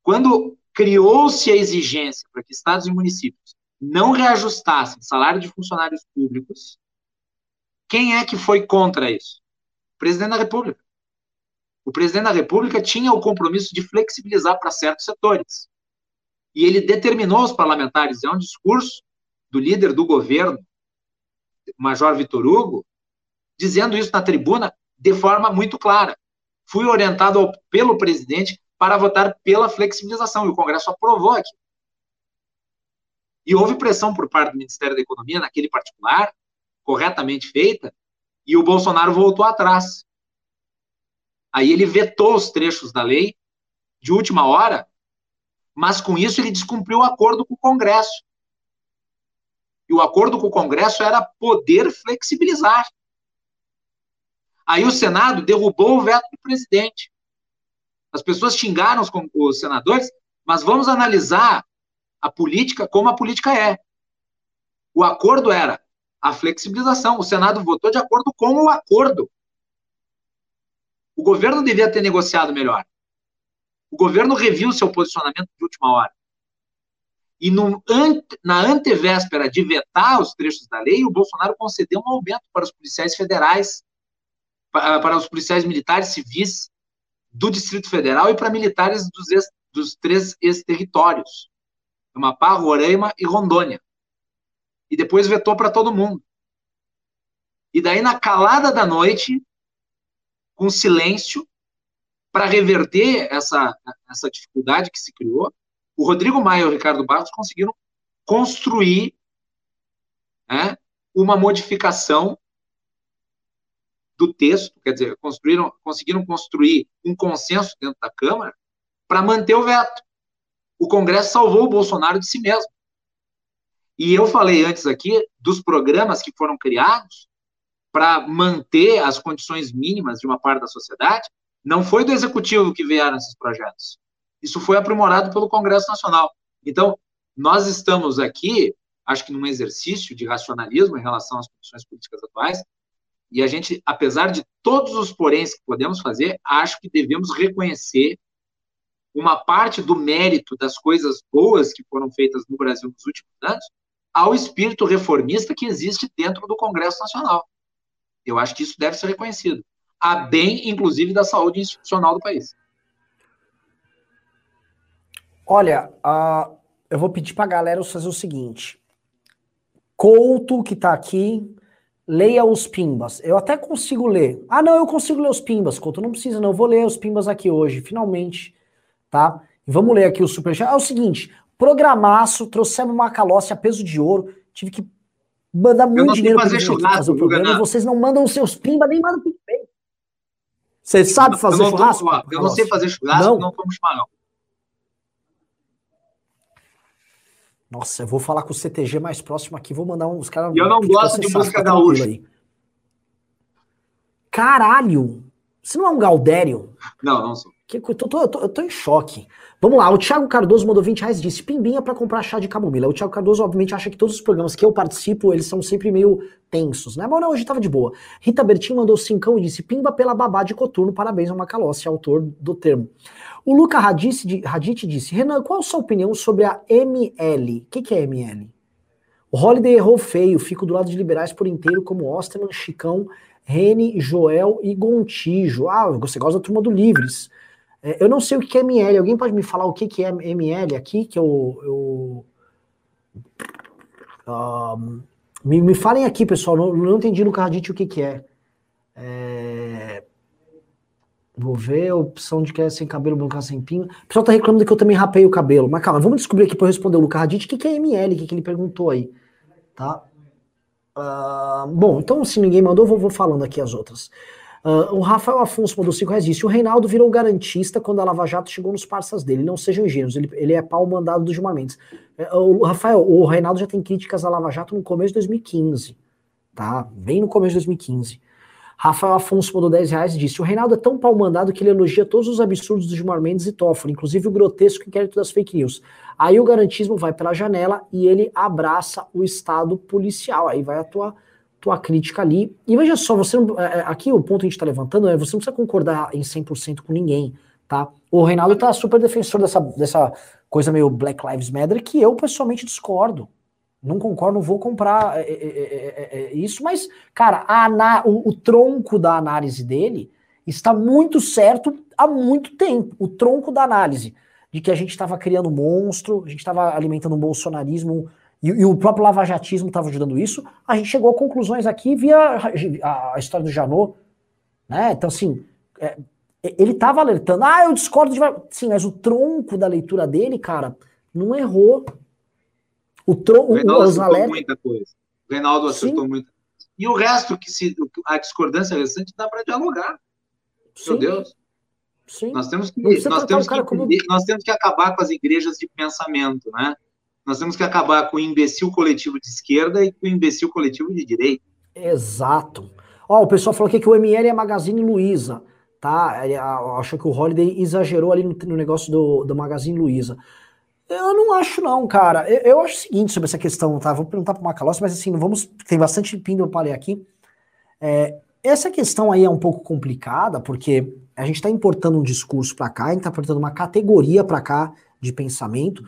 Quando criou-se a exigência para que estados e municípios não reajustassem salário de funcionários públicos, quem é que foi contra isso? O presidente da República. O presidente da República tinha o compromisso de flexibilizar para certos setores. E ele determinou aos parlamentares, é um discurso do líder do governo, Major Vitor Hugo, dizendo isso na tribuna de forma muito clara. Fui orientado ao, pelo presidente para votar pela flexibilização, e o Congresso aprovou aqui. E houve pressão por parte do Ministério da Economia, naquele particular, corretamente feita, e o Bolsonaro voltou atrás. Aí ele vetou os trechos da lei de última hora, mas com isso ele descumpriu o acordo com o Congresso. E o acordo com o Congresso era poder flexibilizar. Aí o Senado derrubou o veto do presidente. As pessoas xingaram os, os senadores, mas vamos analisar a política como a política é. O acordo era a flexibilização. O Senado votou de acordo com o acordo. O governo devia ter negociado melhor. O governo reviu seu posicionamento de última hora. E no, na antevéspera de vetar os trechos da lei, o Bolsonaro concedeu um aumento para os policiais federais para os policiais militares civis do Distrito Federal e para militares dos, ex, dos três ex-territórios, Amapá, Roraima e Rondônia. E depois vetou para todo mundo. E daí, na calada da noite, com silêncio, para reverter essa, essa dificuldade que se criou, o Rodrigo Maia e o Ricardo Barros conseguiram construir né, uma modificação do texto, quer dizer, construíram, conseguiram construir um consenso dentro da Câmara para manter o veto. O Congresso salvou o Bolsonaro de si mesmo. E eu falei antes aqui dos programas que foram criados para manter as condições mínimas de uma parte da sociedade. Não foi do executivo que vieram esses projetos. Isso foi aprimorado pelo Congresso Nacional. Então, nós estamos aqui, acho que num exercício de racionalismo em relação às condições políticas atuais, e a gente, apesar de todos os poréns que podemos fazer, acho que devemos reconhecer uma parte do mérito das coisas boas que foram feitas no Brasil nos últimos anos ao espírito reformista que existe dentro do Congresso Nacional. Eu acho que isso deve ser reconhecido, a bem, inclusive, da saúde institucional do país. Olha, uh, eu vou pedir para a galera fazer o seguinte. Couto, que está aqui, leia os pimbas. Eu até consigo ler. Ah, não, eu consigo ler os pimbas, Couto. Não precisa, não. Eu vou ler os pimbas aqui hoje, finalmente. Tá? Vamos ler aqui o superchat. É o seguinte: programaço, trouxemos uma calócia a peso de ouro. Tive que mandar muito dinheiro para fazer o programa. Vocês não mandam os seus pimbas, nem mandam PicPay. Você sabe fazer eu churrasco? Tô, eu não sei fazer churrasco, não, não vamos chamar, não. Nossa, eu vou falar com o CTG mais próximo aqui, vou mandar uns caras. Eu não gosto de música gaúcha. Aí. Caralho! Você não é um Galdério? Não, não sou. Que, eu, tô, tô, tô, eu tô em choque. Vamos lá, o Thiago Cardoso mandou 20 reais e disse: Pimbinha para comprar chá de camomila. O Thiago Cardoso, obviamente, acha que todos os programas que eu participo, eles são sempre meio tensos, né? Mas não, hoje tava de boa. Rita Bertin mandou cincão e disse: Pimba pela babá de coturno, parabéns ao Macalossi, autor do termo. O Luca Radit disse: Renan, qual a sua opinião sobre a ML? O que, que é ML? O Holiday errou feio, fico do lado de liberais por inteiro, como Osterman, Chicão, Rene, Joel e Gontijo. Ah, você gosta da turma do Livres. É, eu não sei o que é ML. Alguém pode me falar o que, que é ML aqui? Que eu. eu um, me, me falem aqui, pessoal. Não, não entendi no Cardite o que, que é. é. Vou ver opção de que é sem cabelo, brancar sem pinho. O pessoal tá reclamando que eu também rapei o cabelo. Mas calma, vamos descobrir aqui para responder o Lucas Radit o que, que é ML, o que, que ele perguntou aí. Tá? Uh, bom, então se ninguém mandou, vou, vou falando aqui as outras. Uh, o Rafael Afonso mandou 5 reais disse: O Reinaldo virou garantista quando a Lava Jato chegou nos parças dele. Não sejam ingênuos, ele, ele é pau mandado do Gilmar Mendes. Uh, o Rafael, o Reinaldo já tem críticas à Lava Jato no começo de 2015. Tá? Bem no começo de 2015. Rafael Afonso mandou 10 reais e disse: O Reinaldo é tão pau mandado que ele elogia todos os absurdos do Gilmar Mendes e Toffoli, inclusive o grotesco inquérito das fake news. Aí o garantismo vai pela janela e ele abraça o Estado policial. Aí vai atuar tua crítica ali. E veja só, você é, é, aqui o ponto que a gente está levantando é você não precisa concordar em 100% com ninguém, tá? O Reinaldo tá super defensor dessa, dessa coisa meio Black Lives Matter que eu pessoalmente discordo. Não concordo, não vou comprar é, é, é, é isso, mas, cara, a, o, o tronco da análise dele está muito certo há muito tempo. O tronco da análise de que a gente estava criando um monstro, a gente estava alimentando um bolsonarismo e, e o próprio lavajatismo estava ajudando isso, a gente chegou a conclusões aqui via a, a história do Janot, né? Então, assim, é, ele estava alertando, ah, eu discordo de... Sim, mas o tronco da leitura dele, cara, não errou. O tronco... O Reinaldo acertou alerta... muita coisa. O Reinaldo acertou Sim. muita E o resto, que se a discordância recente, dá para dialogar. Sim. Meu Deus. Sim. Nós temos que, nós temos que, como... nós temos que acabar com as igrejas de pensamento, né? Nós temos que acabar com o imbecil coletivo de esquerda e com o imbecil coletivo de direita. Exato. Ó, o pessoal falou aqui que o ML é Magazine Luiza, tá? Acho que o Holiday exagerou ali no, no negócio do, do Magazine Luiza. Eu não acho, não, cara. Eu, eu, acho o seguinte sobre essa questão, tá? Vou perguntar para o Macalossi, mas assim, vamos. Tem bastante ler aqui. É, essa questão aí é um pouco complicada, porque a gente está importando um discurso para cá, a gente está importando uma categoria para cá de pensamento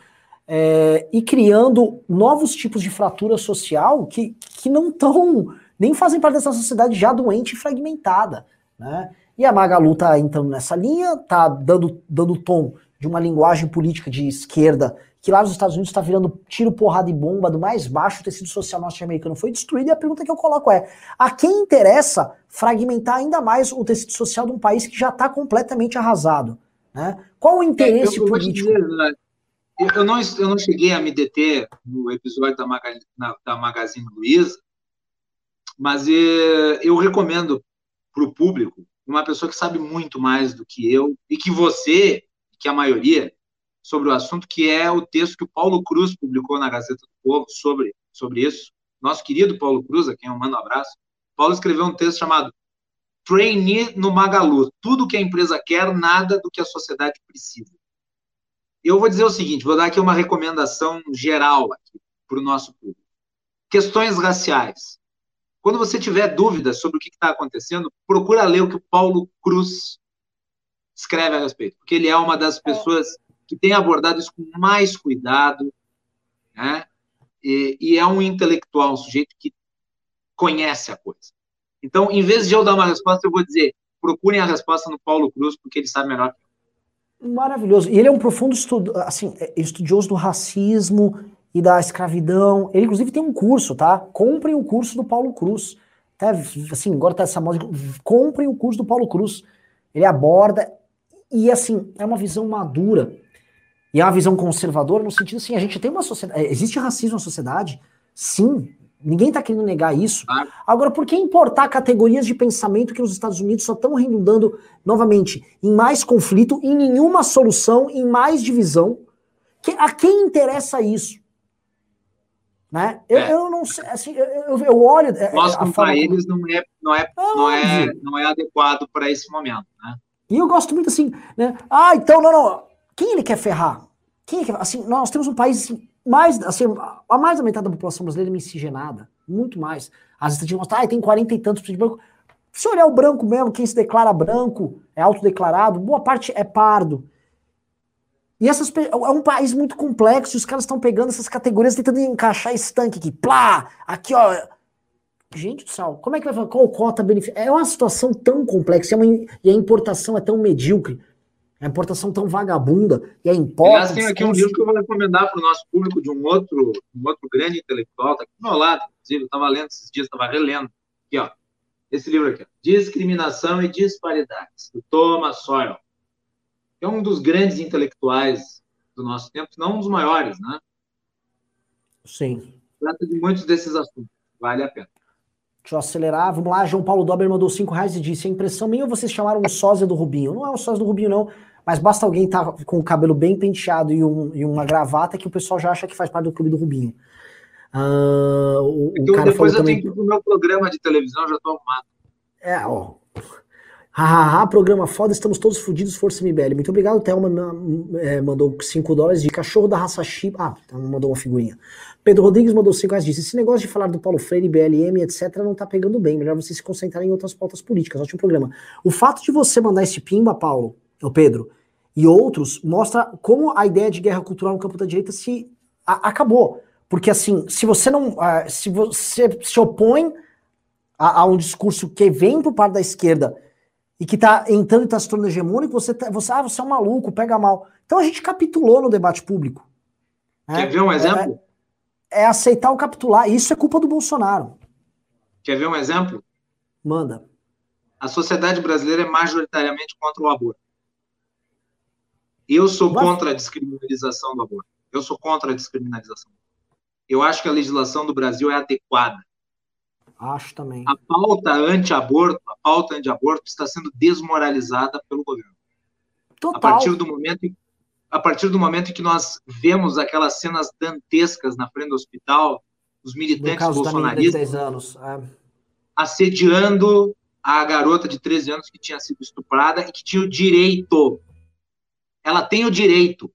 é, e criando novos tipos de fratura social que, que não estão, nem fazem parte dessa sociedade já doente e fragmentada. Né? E a Magalu está entrando nessa linha, está dando, dando tom de uma linguagem política de esquerda que lá nos Estados Unidos está virando tiro, porrada e bomba do mais baixo, tecido social norte-americano foi destruído, e a pergunta que eu coloco é, a quem interessa fragmentar ainda mais o tecido social de um país que já está completamente arrasado? Né? Qual o interesse é, eu, político? Dizer, eu, não, eu não cheguei a me deter no episódio da, Maga, na, da Magazine Luiza, mas eh, eu recomendo para o público uma pessoa que sabe muito mais do que eu e que você, que a maioria, sobre o assunto, que é o texto que o Paulo Cruz publicou na Gazeta do Povo sobre, sobre isso. Nosso querido Paulo Cruz, a quem eu mando um abraço. Paulo escreveu um texto chamado Trainee no Magalu. Tudo que a empresa quer, nada do que a sociedade precisa. Eu vou dizer o seguinte, vou dar aqui uma recomendação geral para o nosso público. Questões raciais. Quando você tiver dúvidas sobre o que está acontecendo, procura ler o que o Paulo Cruz escreve a respeito, porque ele é uma das é. pessoas que tem abordado isso com mais cuidado, né? E, e, é um intelectual, um sujeito que conhece a coisa. Então, em vez de eu dar uma resposta, eu vou dizer: procurem a resposta no Paulo Cruz, porque ele sabe melhor que eu. Maravilhoso. E ele é um profundo estudo, assim, é, estudioso do racismo e da escravidão. Ele, inclusive, tem um curso, tá? Comprem o curso do Paulo Cruz. Até, assim, agora tá essa moda. Comprem o curso do Paulo Cruz. Ele aborda. E, assim, é uma visão madura e é uma visão conservadora no sentido assim, a gente tem uma sociedade, é, existe racismo na sociedade, sim, ninguém está querendo negar isso. Agora, por que importar categorias de pensamento que os Estados Unidos só estão redundando, novamente, em mais conflito, em nenhuma solução, em mais divisão? Que, a quem interessa isso? Né? Eu, é. eu não sei, assim, eu, eu, olho. É, Nós, para eles, não é, não é, não é, não é adequado para esse momento. Né? E eu gosto muito assim, né? Ah, então, não, não quem ele quer ferrar? Quem assim, nós temos um país assim, mais, assim, a mais da metade da população brasileira é miscigenada, muito mais. As estatísticas mostram, ah, tem 40 e tantos de branco. Se olhar o branco mesmo, quem se declara branco, é autodeclarado, boa parte é pardo. E essas, é um país muito complexo, e os caras estão pegando essas categorias, tentando encaixar esse tanque aqui. Plá! Aqui, ó. Gente do céu, como é que vai falar? Qual cota benefício? É uma situação tão complexa, é uma, e a importação é tão medíocre a importação tão vagabunda e a importa. Aliás, tem aqui um livro que eu vou recomendar para o nosso público de um outro, um outro grande intelectual, está aqui do meu lado, inclusive, eu estava lendo esses dias, estava relendo. Aqui, ó. Esse livro aqui, ó. Discriminação e Disparidades, do Thomas Sowell. É um dos grandes intelectuais do nosso tempo, não um dos maiores, né? Sim. Trata de muitos desses assuntos, vale a pena. Deixa eu acelerar. Vamos lá, João Paulo Dober mandou 5 reais e disse: a impressão minha vocês chamaram um sósia do Rubinho. Não é um sósia do Rubinho, não. Mas basta alguém estar tá com o cabelo bem penteado e, um, e, uma gravata que o pessoal já acha que faz parte do clube do Rubinho. Uh, o, então, o cara depois eu também... tenho que ir pro meu programa de televisão, já tô arrumado. É, ó. Hahaha, programa foda, estamos todos fodidos, Força MBL. Muito obrigado, Thelma é, mandou 5 dólares de cachorro da raça Shiba. Ah, mandou uma figurinha. Pedro Rodrigues mandou 5 reais disse: esse negócio de falar do Paulo Freire, BLM, etc., não tá pegando bem. Melhor você se concentrar em outras pautas políticas. Ótimo programa. O fato de você mandar esse pimba, Paulo, o Pedro, e outros, mostra como a ideia de guerra cultural no campo da direita se acabou. Porque assim, se você não. Uh, se você se opõe a, a, um discurso que vem por parte da esquerda e que tá entrando e tá se tornando hegemônico, você, tá, você, ah, você é um maluco, pega mal. Então a gente capitulou no debate público. Né? Quer ver um exemplo? É, é aceitar o capitular. Isso é culpa do Bolsonaro. Quer ver um exemplo? Manda. A sociedade brasileira é majoritariamente contra o aborto. Eu sou Mas... contra a descriminalização do aborto. Eu sou contra a descriminalização. Eu acho que a legislação do Brasil é adequada. Acho também. A pauta anti-aborto, a pauta anti-aborto está sendo desmoralizada pelo governo. Total. A partir do momento em, a partir do momento em que nós vemos aquelas cenas dantescas na frente do hospital, os militantes bolsonaristas anos, é. assediando a garota de 13 anos que tinha sido estuprada e que tinha o direito. Ela tem o direito.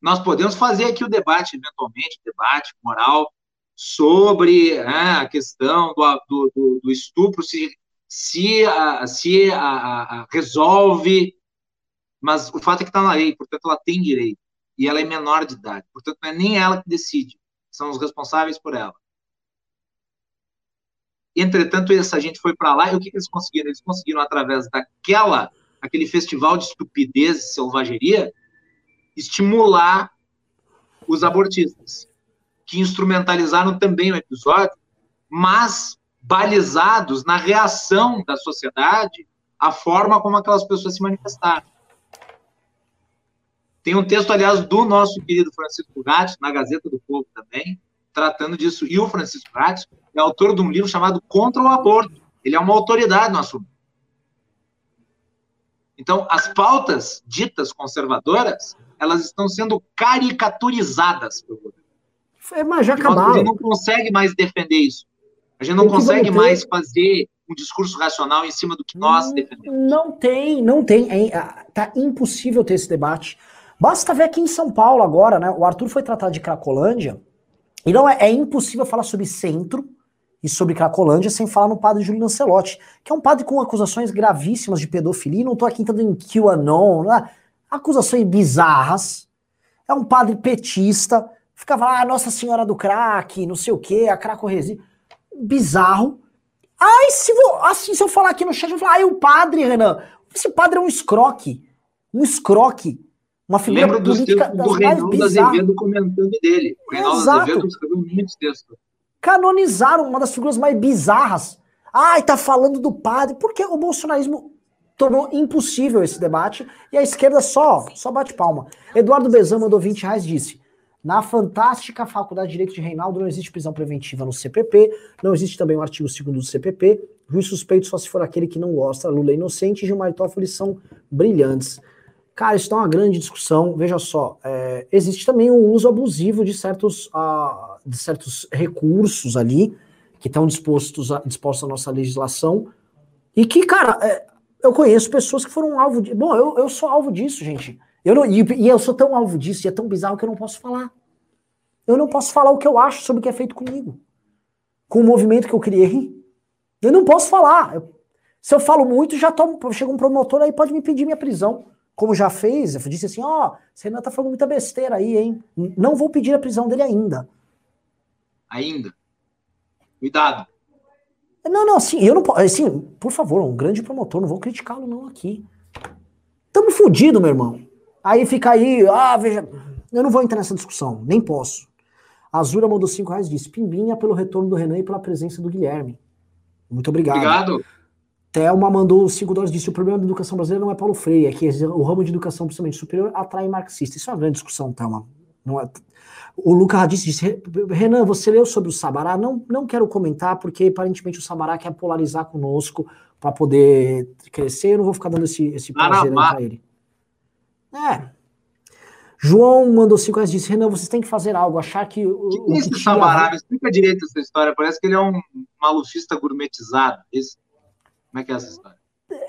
Nós podemos fazer aqui o debate, eventualmente, debate moral, sobre né, a questão do, do, do, estupro, se, se, a, se a, a, resolve, mas o fato é que está na lei, portanto ela tem direito, e ela é menor de idade, portanto não é nem ela que decide, são os responsáveis por ela. Entretanto, essa gente foi para lá, e o que, que eles conseguiram? Eles conseguiram, através daquela, aquele festival de estupidez e selvageria, estimular os abortistas que instrumentalizaram também o episódio, mas balizados na reação da sociedade à forma como aquelas pessoas se manifestaram. Tem um texto, aliás, do nosso querido Francisco Gatti, na Gazeta do Povo também, tratando disso. E o Francisco Gatti é autor de um livro chamado Contra o Aborto. Ele é uma autoridade no assunto. Então, as pautas ditas conservadoras, elas estão sendo caricaturizadas pelo governo. É, mas já acabaram. A gente não consegue mais defender isso. A gente não consegue mais fazer um discurso racional em cima do que nós defendemos. Não tem, não tem. É, ah, tá impossível ter esse debate. Basta ver aqui em São Paulo agora, né? O Arthur foi tratado de Cracolândia. E não é, é impossível falar sobre centro e sobre Cracolândia sem falar no padre Júlio Lancelotti, que é um padre com acusações gravíssimas de pedofilia. Não tô aqui entrando em QAnon, né? acusações bizarras. É um padre petista Ficava lá, ah, Nossa Senhora do Crack, não sei o que, a Craco. Bizarro. Ai, se, vou, assim, se eu falar aqui no chat, eu vou falar, ai, o padre, Renan. Esse padre é um escroque. Um escroque. Uma figura Lembra política do, do Reinaldo Azevedo comentando dele. O Reinaldo Exato. Azevedo escreveu muitos textos. Canonizaram uma das figuras mais bizarras. Ai, tá falando do padre. Porque o bolsonarismo tornou impossível esse debate e a esquerda só, só bate palma. Eduardo Bezan mandou 20 reais disse: na fantástica Faculdade de Direito de Reinaldo não existe prisão preventiva no CPP, não existe também o artigo 2 do CPP, juiz suspeito só se for aquele que não gosta, Lula é inocente e Gilmar Toffoli são brilhantes. Cara, isso é uma grande discussão, veja só, é, existe também o uso abusivo de certos, uh, de certos recursos ali, que estão dispostos a, dispostos à nossa legislação, e que, cara, é, eu conheço pessoas que foram alvo de... Bom, eu, eu sou alvo disso, gente. Eu não, e, e, eu sou tão alvo disso, e é tão bizarro que eu não posso falar. Eu não posso falar o que eu acho sobre o que é feito comigo. Com o movimento que eu criei. Eu não posso falar. Eu, se eu falo muito, já tomo, chega um promotor aí, pode me pedir minha prisão. Como já fez, eu disse assim, ó, oh, ainda tá falando muita besteira aí, hein? Não vou pedir a prisão dele ainda. Ainda? Cuidado. Não, não, assim, eu não posso, assim, por favor, um grande promotor, não vou criticá-lo não aqui. Tamo fudido, meu irmão. Aí fica aí, ah, veja. Eu não vou entrar nessa discussão, nem posso. A Azura mandou 5 reais disse: Pimbinha pelo retorno do Renan e pela presença do Guilherme. Muito obrigado. Obrigado. Thelma mandou 5 dólares disse: o problema da educação brasileira não é Paulo Freire, é que o ramo de educação, principalmente superior, atrai marxista. Isso é uma grande discussão, Thelma. Não é... O Lucas Radice disse: Renan, você leu sobre o Sabará? Não, não quero comentar, porque aparentemente o Sabará quer polarizar conosco para poder crescer. Eu não vou ficar dando esse, esse prazer para ele. É. João mandou cinco reais e disse: Renan, vocês têm que fazer algo, achar que. O que, que é esse Sabará? Explica direito essa história. Parece que ele é um malufista gourmetizado. Esse... Como é que é essa história?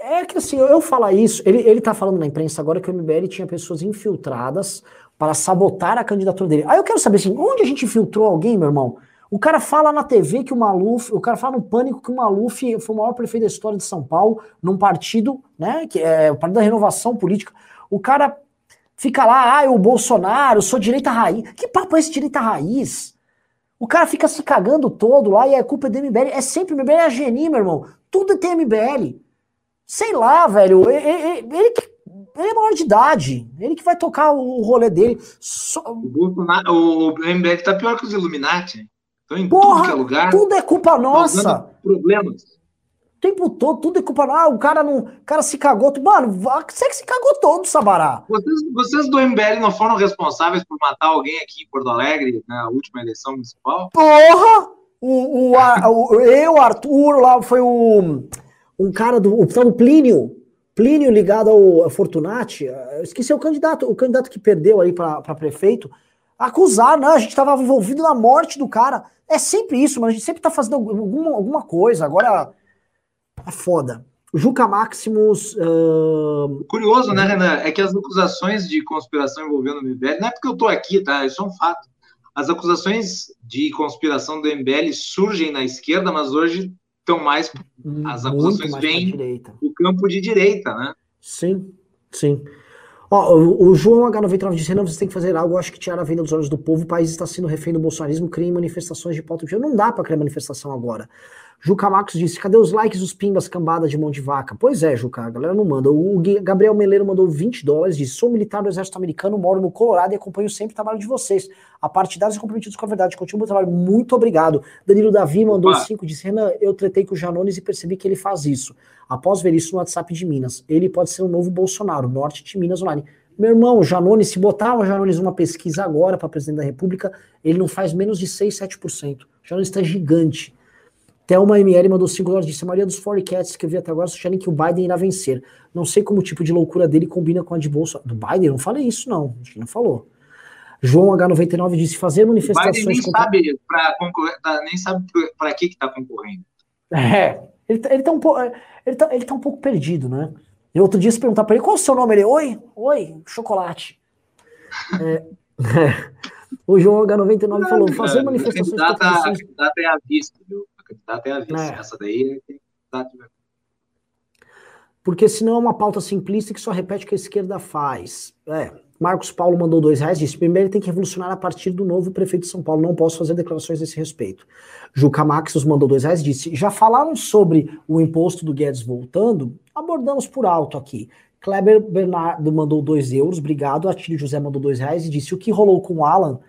É que assim, eu falar isso, ele, ele tá falando na imprensa agora que o MBL tinha pessoas infiltradas para sabotar a candidatura dele. Aí eu quero saber assim, onde a gente infiltrou alguém, meu irmão? O cara fala na TV que o Maluf, o cara fala no pânico que o Maluf foi o maior prefeito da história de São Paulo, num partido, né, que é o Partido da Renovação Política. O cara fica lá, ah, o Bolsonaro, eu sou direita raiz. Que papo é esse direita raiz? O cara fica se cagando todo lá e a culpa é do MBL. É sempre MBL, é a Geni, meu irmão. Tudo tem MBL. Sei lá, velho. Ele, ele, ele é maior de idade. Ele que vai tocar o rolê dele. Só... O, Bolsonaro, o MBL tá pior que os Illuminati. Estão em Porra, tudo que é lugar. Tudo é culpa nossa. Problemas. Tempo todo, tudo é culpa. Ah, o cara não. O cara se cagou. Mano, você que se cagou todo, Sabará. Vocês, vocês do MBL não foram responsáveis por matar alguém aqui em Porto Alegre na última eleição municipal? Porra! O, o, a, o, eu, Arthur, lá foi o. Um cara do. O, Plínio. Plínio ligado ao Fortunati. Eu esqueci o candidato, o candidato que perdeu aí para prefeito. Acusar, não, a gente estava envolvido na morte do cara. É sempre isso, mas a gente sempre tá fazendo alguma, alguma coisa. Agora é foda. Juca Maximus. Uh... Curioso, né, Renan? É que as acusações de conspiração envolvendo o MBL, não é porque eu tô aqui, tá? Isso é um fato. As acusações de conspiração do MBL surgem na esquerda, mas hoje estão mais. As acusações vêm do campo de direita, né? Sim, sim. Ó, o, o João H99 disse: não, você tem que fazer algo. Acho que tirar a venda dos olhos do povo. O país está sendo refém do bolsonarismo. Criem manifestações de pauta. Não dá para criar manifestação agora. Juca Marcos disse: cadê os likes dos pimbas cambada de mão de vaca? Pois é, Juca, a galera não manda. O Gabriel Meleiro mandou 20 dólares, disse: sou militar do exército americano, moro no Colorado e acompanho sempre o trabalho de vocês. A partidários e comprometidos com a verdade. Continua o trabalho. Muito obrigado. Danilo Davi mandou 5, disse: Renan, eu tretei com o Janones e percebi que ele faz isso. Após ver isso no WhatsApp de Minas, ele pode ser o novo Bolsonaro, norte de Minas Online. Meu irmão, o Janones, se botar o Janones numa pesquisa agora para presidente da República, ele não faz menos de 6, 7%. O Janones está gigante. Thelma ML mandou 5 dólares, disse a maioria dos forecasts que eu vi até agora sugerem que o Biden irá vencer. Não sei como o tipo de loucura dele combina com a de bolsa. Do Biden? Não falei isso, não. A gente não falou. João H99 disse fazer manifestações. O Biden nem contra... sabe para nem sabe para que está concorrendo. É, ele, tá, ele, tá um pouco, ele, tá, ele tá um pouco perdido, né? E outro dia se perguntar para ele qual é o seu nome, ele, oi, oi, chocolate. é. O João H99 não, falou, fazer manifestações. A candidata, a candidata é a vista, viu? Candidata é a vice. É. Essa daí é. Porque senão é uma pauta simplista que só repete o que a esquerda faz. É. Marcos Paulo mandou dois reais, disse: primeiro tem que revolucionar a partir do novo prefeito de São Paulo. Não posso fazer declarações desse respeito. Juca Maxos mandou dois reais, disse: já falaram sobre o imposto do Guedes voltando? Abordamos por alto aqui. Kleber Bernardo mandou dois euros, obrigado. Atílio José mandou dois reais e disse: o que rolou com o Alan?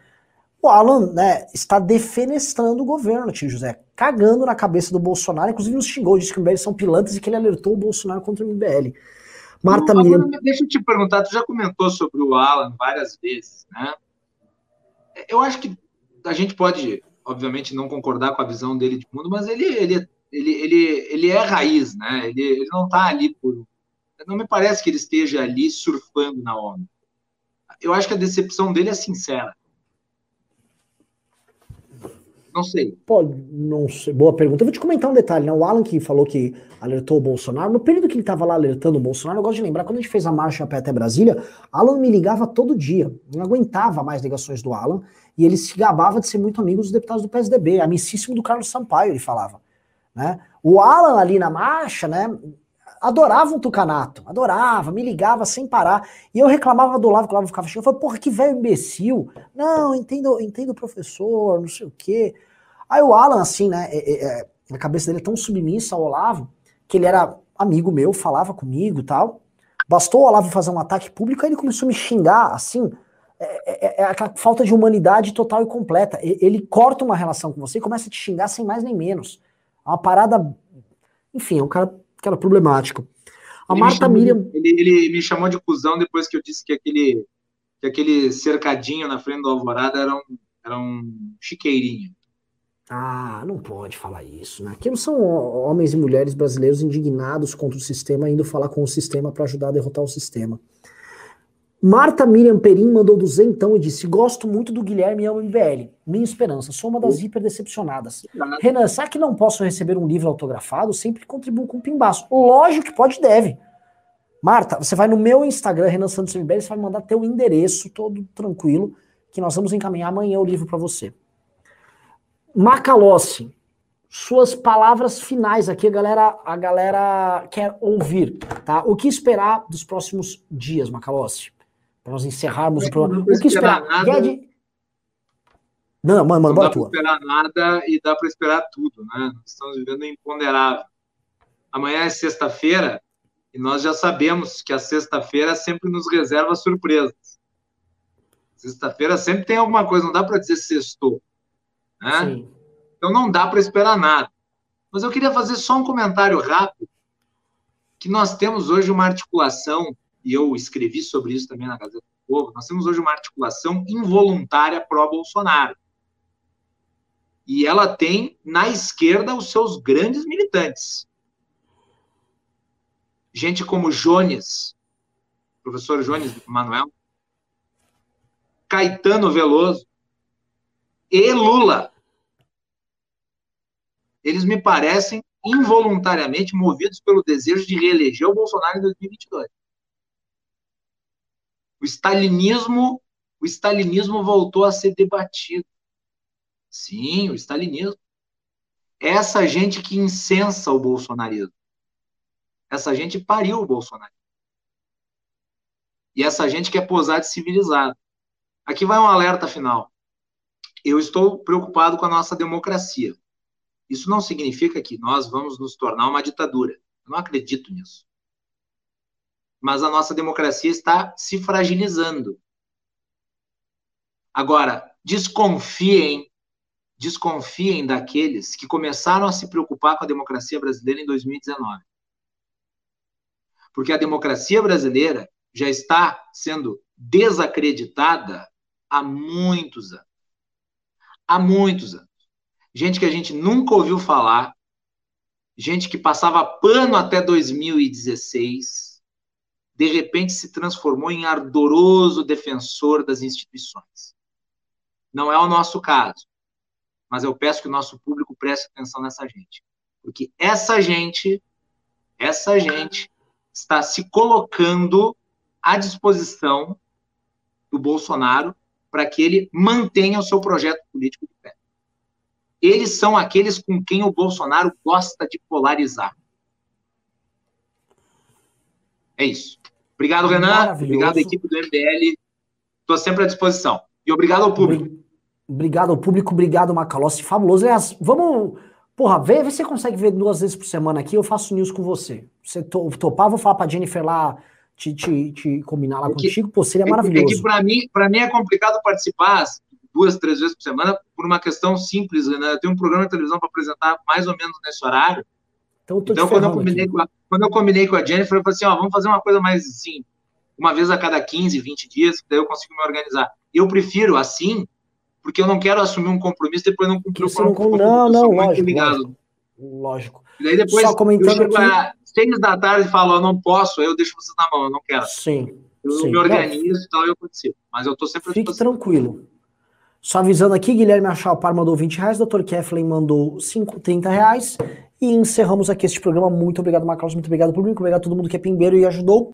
O Alan né, está defenestrando o governo, tio José cagando na cabeça do Bolsonaro, inclusive nos xingou, disse que o MBL são pilantras e que ele alertou o Bolsonaro contra o MBL. Marta não, Miriam. Deixa eu te perguntar, tu já comentou sobre o Alan várias vezes, né? Eu acho que a gente pode, obviamente, não concordar com a visão dele de mundo, mas ele, ele, ele, ele, ele é raiz, né? Ele, ele não está ali por. Não me parece que ele esteja ali surfando na onda. Eu acho que a decepção dele é sincera. Não sei. Pô, não sei. Boa pergunta. Eu vou te comentar um detalhe, né? O Alan que falou que alertou o Bolsonaro, no período que ele estava lá alertando o Bolsonaro, eu gosto de lembrar, quando a gente fez a marcha a pé até Brasília, Alan me ligava todo dia. Não aguentava mais ligações do Alan. E ele se gabava de ser muito amigo dos deputados do PSDB, amicíssimo do Carlos Sampaio, ele falava. Né? O Alan ali na marcha, né? adorava um tucanato, adorava, me ligava sem parar. E eu reclamava do Olavo, que o Olavo ficava cheio. Eu falei, porra, que velho imbecil. Não, entendo, entendo o professor, não sei o quê. Aí o Alan, assim, né, é, é, é, a cabeça dele é tão submissa ao Olavo, que ele era amigo meu, falava comigo e tal. Bastou o Olavo fazer um ataque público, aí ele começou a me xingar, assim, é, é, é, aquela falta de humanidade total e completa. Ele corta uma relação com você e começa a te xingar sem mais nem menos. É uma parada. Enfim, é um cara, cara problemático. A ele Marta me Miriam. Ele, ele, me chamou de cuzão depois que eu disse que aquele, que aquele cercadinho na frente do Alvorada era um, era um chiqueirinho. Ah, não pode falar isso, né? Aqui não são homens e mulheres brasileiros indignados contra o sistema, indo falar com o sistema para ajudar a derrotar o sistema. Marta Miriam Perim mandou duzentão e disse: Gosto muito do Guilherme e MBL. Minha esperança, sou uma das hiper decepcionadas. Renan, será que não posso receber um livro autografado? Sempre contribuo com o Pimbaço. Lógico que pode e deve. Marta, você vai no meu Instagram, Renan Santos MBL, você vai mandar teu endereço todo tranquilo, que nós vamos encaminhar amanhã o livro para você. Macalossi, suas palavras finais aqui, a galera, a galera quer ouvir, tá? O que esperar dos próximos dias, Macalossi? Para nós encerrarmos o programa. O que esperar? Nada, Gued... Não, mano, mano, não dá para esperar nada e dá para esperar tudo, né? Estamos vivendo imponderável. Amanhã é sexta-feira E nós já sabemos que a sexta-feira sempre nos reserva surpresas. Sexta-feira sempre tem alguma coisa, não dá para dizer sextou. Né? Então não dá para esperar nada. Mas eu queria fazer só um comentário rápido, que nós temos hoje uma articulação, e eu escrevi sobre isso também na Gazeta do Povo, nós temos hoje uma articulação involuntária pró-Bolsonaro. E ela tem na esquerda os seus grandes militantes. Gente como Jones, professor Jones Manuel, Caetano Veloso e Lula. Eles me parecem involuntariamente movidos pelo desejo de reeleger o Bolsonaro em 2022. O stalinismo, o stalinismo voltou a ser debatido. Sim, o stalinismo. Essa gente que incensa o bolsonarismo. Essa gente pariu o Bolsonaro. E essa gente quer posar de civilizado. Aqui vai um alerta final. Eu estou preocupado com a nossa democracia. Isso não significa que nós vamos nos tornar uma ditadura. Eu não acredito nisso. Mas a nossa democracia está se fragilizando. Agora, desconfiem, desconfiem daqueles que começaram a se preocupar com a democracia brasileira em 2019. Porque a democracia brasileira já está sendo desacreditada há muitos anos. Há muitos anos. Gente que a gente nunca ouviu falar, gente que passava pano até 2016, de repente se transformou em ardoroso defensor das instituições. Não é o nosso caso, mas eu peço que o nosso público preste atenção nessa gente. Porque essa gente, essa gente está se colocando à disposição do Bolsonaro para que ele mantenha o seu projeto político de pé. Eles são aqueles com quem o Bolsonaro gosta de polarizar. É isso. Obrigado, Renan. Obrigado, equipe do MBL. Estou sempre à disposição. E obrigado ao público. Obrigado ao público, obrigado, Macalossi. Fabuloso. Aliás, vamos. Porra, vê, vê se você consegue ver duas vezes por semana aqui. Eu faço news com você. Você topar, vou falar pra Jennifer lá te, te, te combinar lá é que, contigo, pô, seria maravilhoso. É que para mim, para mim é complicado participar duas, três vezes por semana por uma questão simples, né? Eu tenho um programa de televisão para apresentar mais ou menos nesse horário. Então, então quando, eu combinei com a, quando eu combinei com a Jennifer, eu falei assim, ó, vamos fazer uma coisa mais assim, uma vez a cada 15, 20 dias, que daí eu consigo me organizar. Eu prefiro assim, porque eu não quero assumir um compromisso depois não cumprir o compromisso. Não, não, lógico, lógico, lógico. E daí depois Só comentando eu chego aqui seis da tarde e falo, eu não posso, eu deixo vocês na mão, eu não quero. Sim. Eu sim. me organizo e tal, eu participo. Mas eu tô sempre Fique tranquilo. Só avisando aqui, Guilherme Achalpar mandou 20 reais, Dr. Keflin mandou 5, 30 reais. E encerramos aqui este programa. Muito obrigado, Marcos. Muito obrigado, público. Obrigado a todo mundo que é pimbeiro e ajudou.